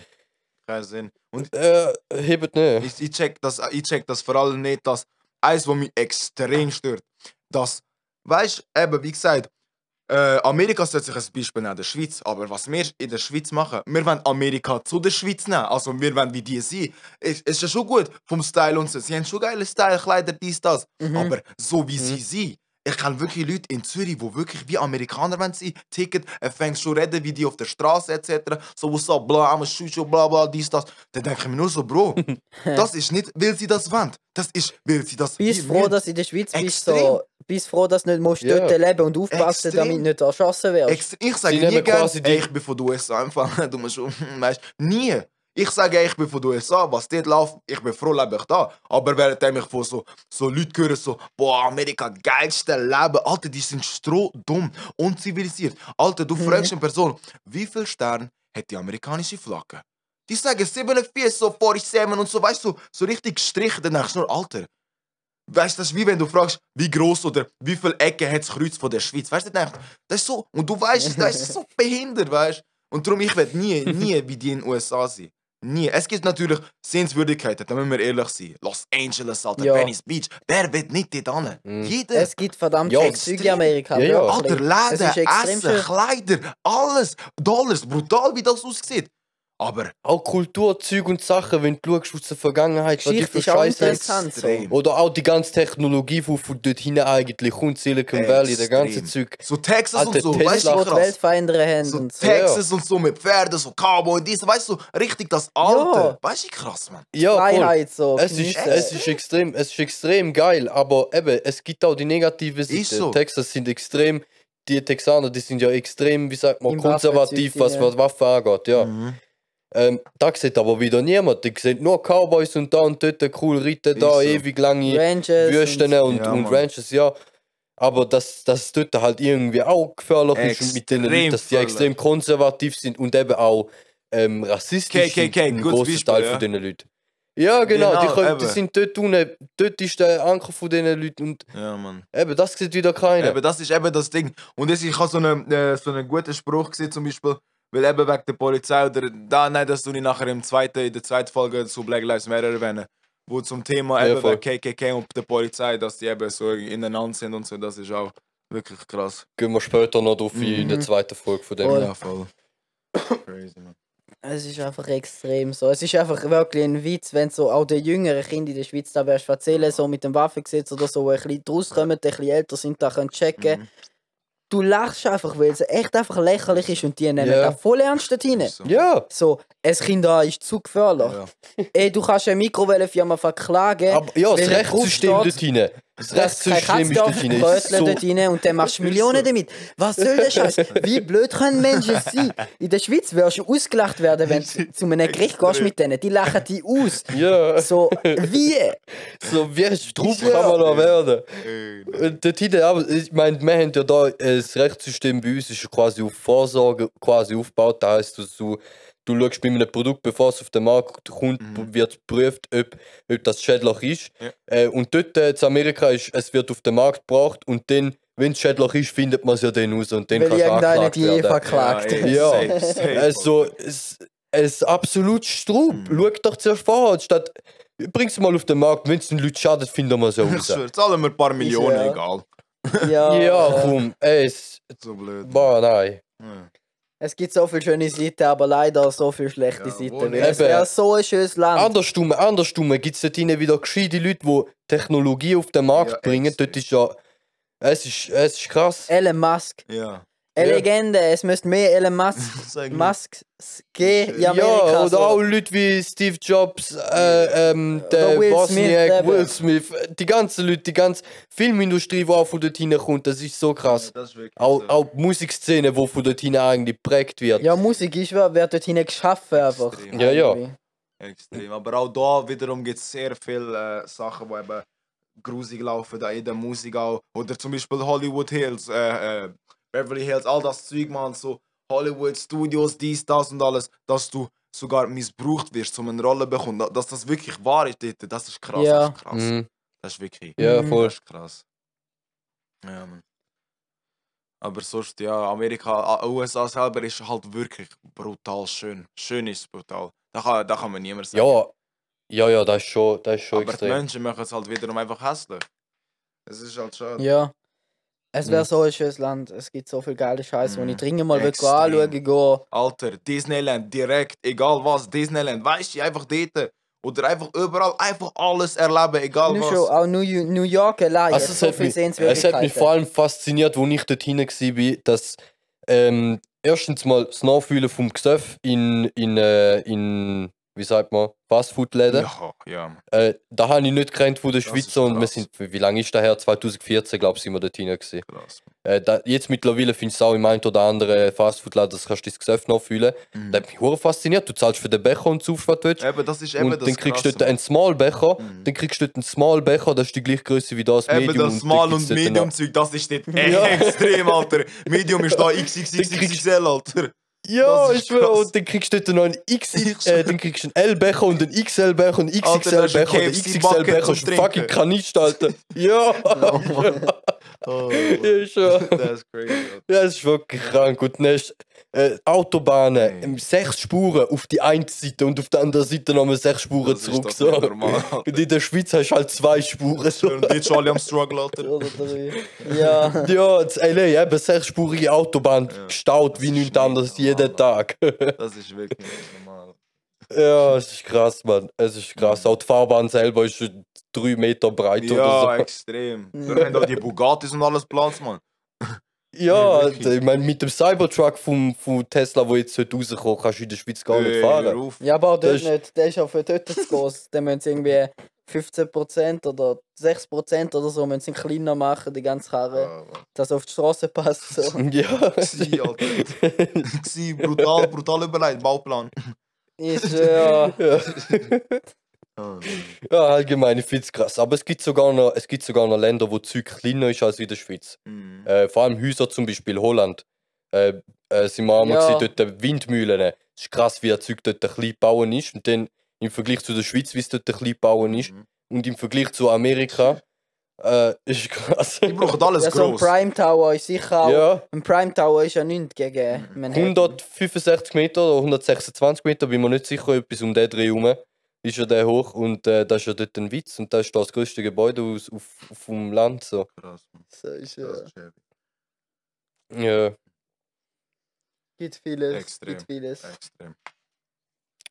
Kein Sinn. Und Äh, hebt nicht. ich, ich, check das, ich check das vor allem nicht, dass eins, was mich extrem stört, dass, weißt du, eben, wie gesagt, äh, Amerika sollte sich ein Beispiel nehmen, der Schweiz. Aber was wir in der Schweiz machen, wir wollen Amerika zu der Schweiz nehmen. Also wir wollen wie die sein. Es es ist ja schon gut vom Style und so. Sie haben schon geile Style, Kleider, dies, das. Mhm. Aber so wie Mhm. sie sind. Ich kenne wirklich Leute in Zürich, die wirklich wie Amerikaner wollen sein. Ticket, er fängt schon reden wie die auf der Straße etc. So, what's up, bla, I'm a shooter, bla, bla, dies, das. Dann denke ich mir nur so, Bro, das ist nicht, weil sie das wollen. Das ist, weil sie das Bist wie froh, dass du in der Schweiz bist, Extrem. so, bist froh, dass du nicht musst Ja. dort leben und aufpassen, Extrem. damit du nicht erschossen wirst. Ich sage nie nehmen gern, quasi die- ey, ich bin von den USA einfach, du musst schon, weißt, nie. Ich sage, ich bin von den USA, was dort läuft, ich bin froh, lebe ich da. Aber während ich von so, so Leuten höre, so, boah, Amerika, geilste Leben, Alter, die sind strohdumm, unzivilisiert. Alter, du Mhm. fragst eine Person, wie viel Sterne hat die amerikanische Flagge? Die sagen 47, so 47 und so, weißt du, so richtig gestrichen, dann denkst du nur, Alter, Weißt du, das ist wie wenn du fragst, wie groß oder wie viele Ecken hat das Kreuz von der Schweiz. Weißt du, dann denkst das ist so. Und du weißt, das ist so behindert, weißt du. Und darum, ich werde nie, nie wie die in den USA sein. Nie. Es gibt natürlich Sehenswürdigkeiten, da müssen wir ehrlich sein. Los Angeles, Alter, Ja. Venice Beach. Wer will nicht dort hin? Mhm. Jeder. Es gibt verdammt Ja, viel Zeug in. Amerika. Ja, ja. Alter, Läden, Essen. Kleider, alles. Dollars, brutal, wie das aussieht. Aber Auch Kulturzeug und Sachen, wenn du schaust aus der Vergangenheit, was die Geschichte für Scheiße interessant. So. extrem. Oder auch die ganze Technologie, die von dort hinten eigentlich kommt, Silicon Valley, der ganze. Zeug. so Texas Alter, und so, Tesla- weißt du, die Welt verändern haben. So und so. Texas und so mit Pferden, so Cowboy, dies, weißt du, richtig das Alte. Ja. Weißt du, krass, man. Ja. Freiheit so. Es ist, es, ist extrem, es ist extrem geil, aber eben, es gibt auch die negative Seite. So. Texas sind extrem, die Texaner, die sind ja extrem, wie sagt man, Im konservativ, was, ja. was Waffen angeht. Ja. Mhm. Ähm, da sieht aber wieder niemand. Die sehen nur Cowboys und da und dort cool reiten, da Ist so. ewig lange Ranches. Wüsten und- und, Ja, und. Ranches, ja. Aber dass das dort halt irgendwie auch gefährlich ist und mit den Extrem Leuten, dass die extrem konservativ sind und eben auch ähm, rassistisch sind, KKK, ein gutes grosser Beispiel, Teil ja. von diesen Leuten. Ja, genau, die, Genau, können, die sind dort unten, dort ist der Anker von diesen Leuten und Ja, Mann. eben, das sieht wieder keiner. Eben, das ist eben das Ding. Und das, ich habe so einen, äh, so einen guten Spruch gesehen, zum Beispiel, weil eben wegen der Polizei oder da, nein, das tue ich nachher im zweiten, in der zweiten Folge zu Black Lives Matter erwähnen. Wo zum Thema Ja, eben voll. KKK und der Polizei, dass die eben so ineinander sind und so, das ist auch wirklich krass. Gehen wir später noch drauf ein in der Mhm. zweiten Folge von dem. Voll. Ja, voll. Crazy, man. Es ist einfach extrem so. Es ist einfach wirklich ein Witz, wenn so auch die jüngeren Kinder in der Schweiz da wirst erzählen, so mit dem Waffengesetz oder so, die ein bisschen draus kommen, die ein bisschen älter sind, da können checken. Mhm. Du lachst einfach, weil es echt einfach lächerlich ist und die nehmen Ja. das voll ernst rein. So. Ja, So, ein Kind da ist zu gefährlich. Ja. Ey, du kannst eine Mikrowellenfirma verklagen. aber ja, das Rechtssystem dort steht, Das ist dort Katzdorf hinein. Brötchen So, dort rein und dann machst du Millionen damit. Was soll der Scheiß? Wie blöd können Menschen sein? In der Schweiz wirst du ausgelacht werden, wenn du zu einem Gericht gehst mit denen. Die lachen dich aus. ja, So, wie? so wie drauf kann man da werden. Ey, Und dort hinten, aber ich meine, wir haben ja da äh, das Rechtssystem bei uns ist quasi auf Vorsorge quasi aufgebaut. Das heisst, dass du, du schaust bei einem Produkt, bevor es auf den Markt kommt, Mhm. wird geprüft, ob, ob das schädlich ist. Ja. Äh, und dort äh, in Amerika ist, es wird auf den Markt gebracht und dann, wenn es schädlich ist, findet man es ja dann raus und dann du irgendeiner angeklagt die werden. verklagt. ey, Ja. safe, safe. Also, es, es absolut Strub. Mhm. Schau doch zuerst vorher, statt bring's mal auf den Markt, wenn es den Leuten schadet, finden wir es ja raus. zahlen wir ein paar Millionen, ja. egal. Ja, Ja, komm, ey, es, So blöd. boah, nein. Ja. Es gibt so viele schöne Seiten, aber leider so viele schlechte Ja, Seiten. es wäre so ein schönes Land. Andersrum, andersrum gibt es dort wieder gescheite Leute, die Technologie auf den Markt Ja, bringen. Dort ist ja. Es ist, es ist krass. Elon Musk. Ja. Eine Ja. Legende. Es müsste mehr Elon Musk. Masks geben Ja, oder so. auch Leute wie Steve Jobs, äh, ähm, der Will Wozniak, Smith. Will Smith, die ganzen Leute, die ganze Filmindustrie, die auch von dort hinkommt, das ist so krass. Das ist Auch, so. auch die Musikszene, die von dort eigentlich geprägt wird. Ja, Musik ist, wird dort hinein geschaffen einfach. Extrem. Ja, ja. Extrem. Aber auch da wiederum gibt es sehr viele äh, Sachen, die eben grusig laufen, da in der Musik auch. Oder zum Beispiel Hollywood Hills, äh, äh, Beverly Hills, all das Zeug, man, so Hollywood Studios, dies, das und alles, dass du sogar missbraucht wirst, um eine Rolle zu bekommen. Dass das wirklich wahr ist, das ist krass. Ja. Das ist krass. Mhm. Das ist wirklich Ja, Mhm. voll. das ist krass. Ja, man. Aber sonst, ja, Amerika, USA selber ist halt wirklich brutal schön. Schön ist brutal. Da kann, da kann man niemand sagen. Ja, ja, ja, das ist schon, das ist schon Aber die extrem. Menschen machen es halt wiederum einfach hässlich. Es ist halt schade. Ja. Es wäre Mhm. so ein schönes Land. Es gibt so viel geile Scheiße, wo Mhm. ich dringend mal Extrem. anschauen gehen. Alter, Disneyland, direkt, egal was, Disneyland, weißt du, einfach dort. Oder einfach überall, einfach alles erleben, egal Nur was. schon, auch New, New York allein. Also es, so hat viel mich, es hat mich Sehenswürdigkeiten. vor allem fasziniert, als ich dort war, dass ähm, erstens mal das Nachfühlen vom Gesöff in, in, äh, in wie sagt man, Fastfood-Läden. Ja, ja. Äh, da habe ich nicht gekannt von der Das Schweiz und wir sind, wie lange ist das her? 2014, glaube ich, sind wir dort hinten gewesen. Äh, da, jetzt mittlerweile findest du auch im einen oder anderen Fastfood-Laden, das kannst du das Gesöff nachfühlen. Mhm. Da hat mich hure fasziniert. Du zahlst für den Becher und zaufst, was du willst. Eben, das ist eben Und das dann kriegst du dort einen Small Becher, Mhm. dann kriegst du dort einen Small Becher, das ist die gleiche Größe wie das Eben Medium. das und Small und dort noch- Medium Zeug, das ist dort Ja. extrem, Alter. Medium ist da XXXXL, Alter. Ja, Das ich krass. und dann kriegst du dort noch einen X, äh, dann kriegst du einen L-Becher und einen XL-Becher und einen das XXL-Becher und einen XXL-Becher zum ist ein fucking. Kanister, Alter. Ja, Oh, ja, schon. das ist crazy. Ja, es ist wirklich krank. Und dann hast du, äh, Autobahnen, Hey. ähm, sechs Spuren auf die eine Seite und auf der anderen Seite nochmal sechs Spuren Das ist zurück. doch So. normal. Und in der Schweiz hast du halt zwei Spuren. So. Und jetzt schon alle am Struggle, Alter. Ja. Ja, das LA, eben sechsspurige Autobahn Ja. gestaut Das wie nichts nicht anderes normal, jeden. Tag. Das ist wirklich nicht normal. Ja, es ist krass, Mann. Es ist krass. Auch die Fahrbahn selber ist schon drei Meter breit Ja, oder so. extrem. Ja. Da haben auch die Bugattis und alles Platz, Mann. Ja, Ja, ich meine, mit dem Cybertruck vom, vom Tesla, der jetzt heute rauskommt, kannst du in der Schweiz gar nicht fahren. Ja, aber auch dort ist- nicht. Der ist auch für dort zu groß. Dann müssen sie irgendwie 15% oder 6% oder so müssen sie kleiner machen, die ganze Karre, Ja, dass es auf die Straße passt. So. Ja. Gsi, Alter. Brutal, brutal überlegt, Bauplan. Ist, äh, ja. ja. Ja, allgemein, ich finde es krass. Aber es gibt, sogar noch, es gibt sogar noch Länder, wo Zeug kleiner ist als in der Schweiz. Mhm. Äh, vor allem Häuser, zum Beispiel Holland. Äh, äh, sind wir einmal Ja. gesehen, dort Windmühlen. Es ist krass, wie ein Zeug dort ein klein bauen ist. Und dann im Vergleich zu der Schweiz, wie es dort ein klein bauen ist. Mhm. Und im Vergleich zu Amerika, äh, ist krass. Die brauchen alles ja, so ein. Prime Tower ist sicher auch. Ja, Ein Prime Tower ist ja nichts gegen Manhattan. 165 Meter oder 126 Meter, bin mir nicht sicher, etwas um den Dreh herum. Ist ja der hoch und äh, das ist ja dort ein Witz und das ist das größte Gebäude aus, auf, auf dem Land. So. Krass, Mann. So ist, Das ja. ist heavy. Ja. Gibt vieles. Extrem. Gibt vieles. Extrem.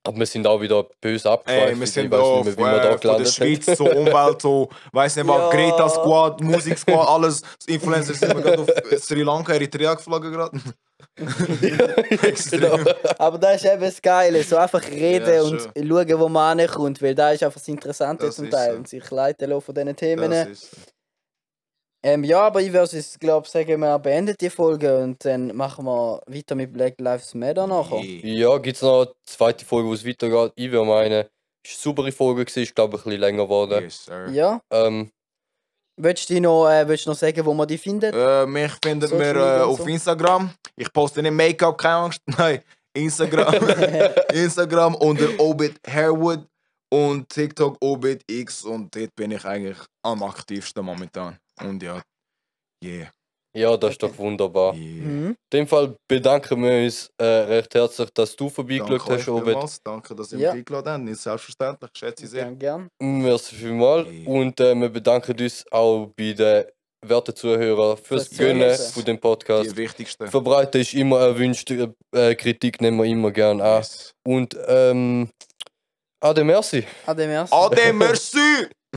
Aber wir sind auch wieder böse abgeschweift. Ey, wir ich sind weiß da nicht von, mehr, wie wir da äh, von der gelandet Schweiz, so Umwelt, so, weiß nicht was, Ja. Greta Squad, Musik Squad, alles. Influencer sind wir gerade auf Sri Lanka, Eritrea geflogen gerade. Genau. Aber das ist eben das Geile. So einfach reden Ja, und schauen, wo man ankommt. Weil da ist einfach das Interessante Das zum ist Teil. so. Und sich leiten lassen von diesen Themen. Das ist so. Ähm, ja, aber ich würde es, glaube sagen, wir beenden die Folge und dann machen wir weiter mit Black Lives Matter nachher. Ja, gibt es noch eine zweite Folge, wo es weitergeht? Ich würde meinen, es war eine saubere Folge, gewesen, ist glaube ich ein bisschen länger geworden. Yes, sir. Ja, Ähm, willst du noch, äh, willst du noch sagen, wo man die findet? Äh, mich findet Social mir Media äh, auf so. Instagram. Ich poste nicht Make-up, keine Angst. Nein, Instagram. Instagram unter Obit Hairwood und TikTok Obit X und dort bin ich eigentlich am aktivsten momentan. Und ja, yeah. ja, das ist doch wunderbar. yeah. Mhm. In dem Fall bedanken wir uns äh, recht herzlich, dass du vorbeigeschaut hast, Obed. vielmals. Danke, dass ihr Ja. mich eingeladen habt. Selbstverständlich, schätze ich sehr. Gern, gern. Merci vielmals. Ja. Und äh, wir bedanken uns auch bei den werten Zuhörern fürs Fürs Gönnen von dem Die Podcast. wichtigste. Verbreiten ist immer erwünscht, äh, Kritik nehmen wir immer gern an. Yes. Und ähm, Ade, merci. Ade, merci. Ade, merci!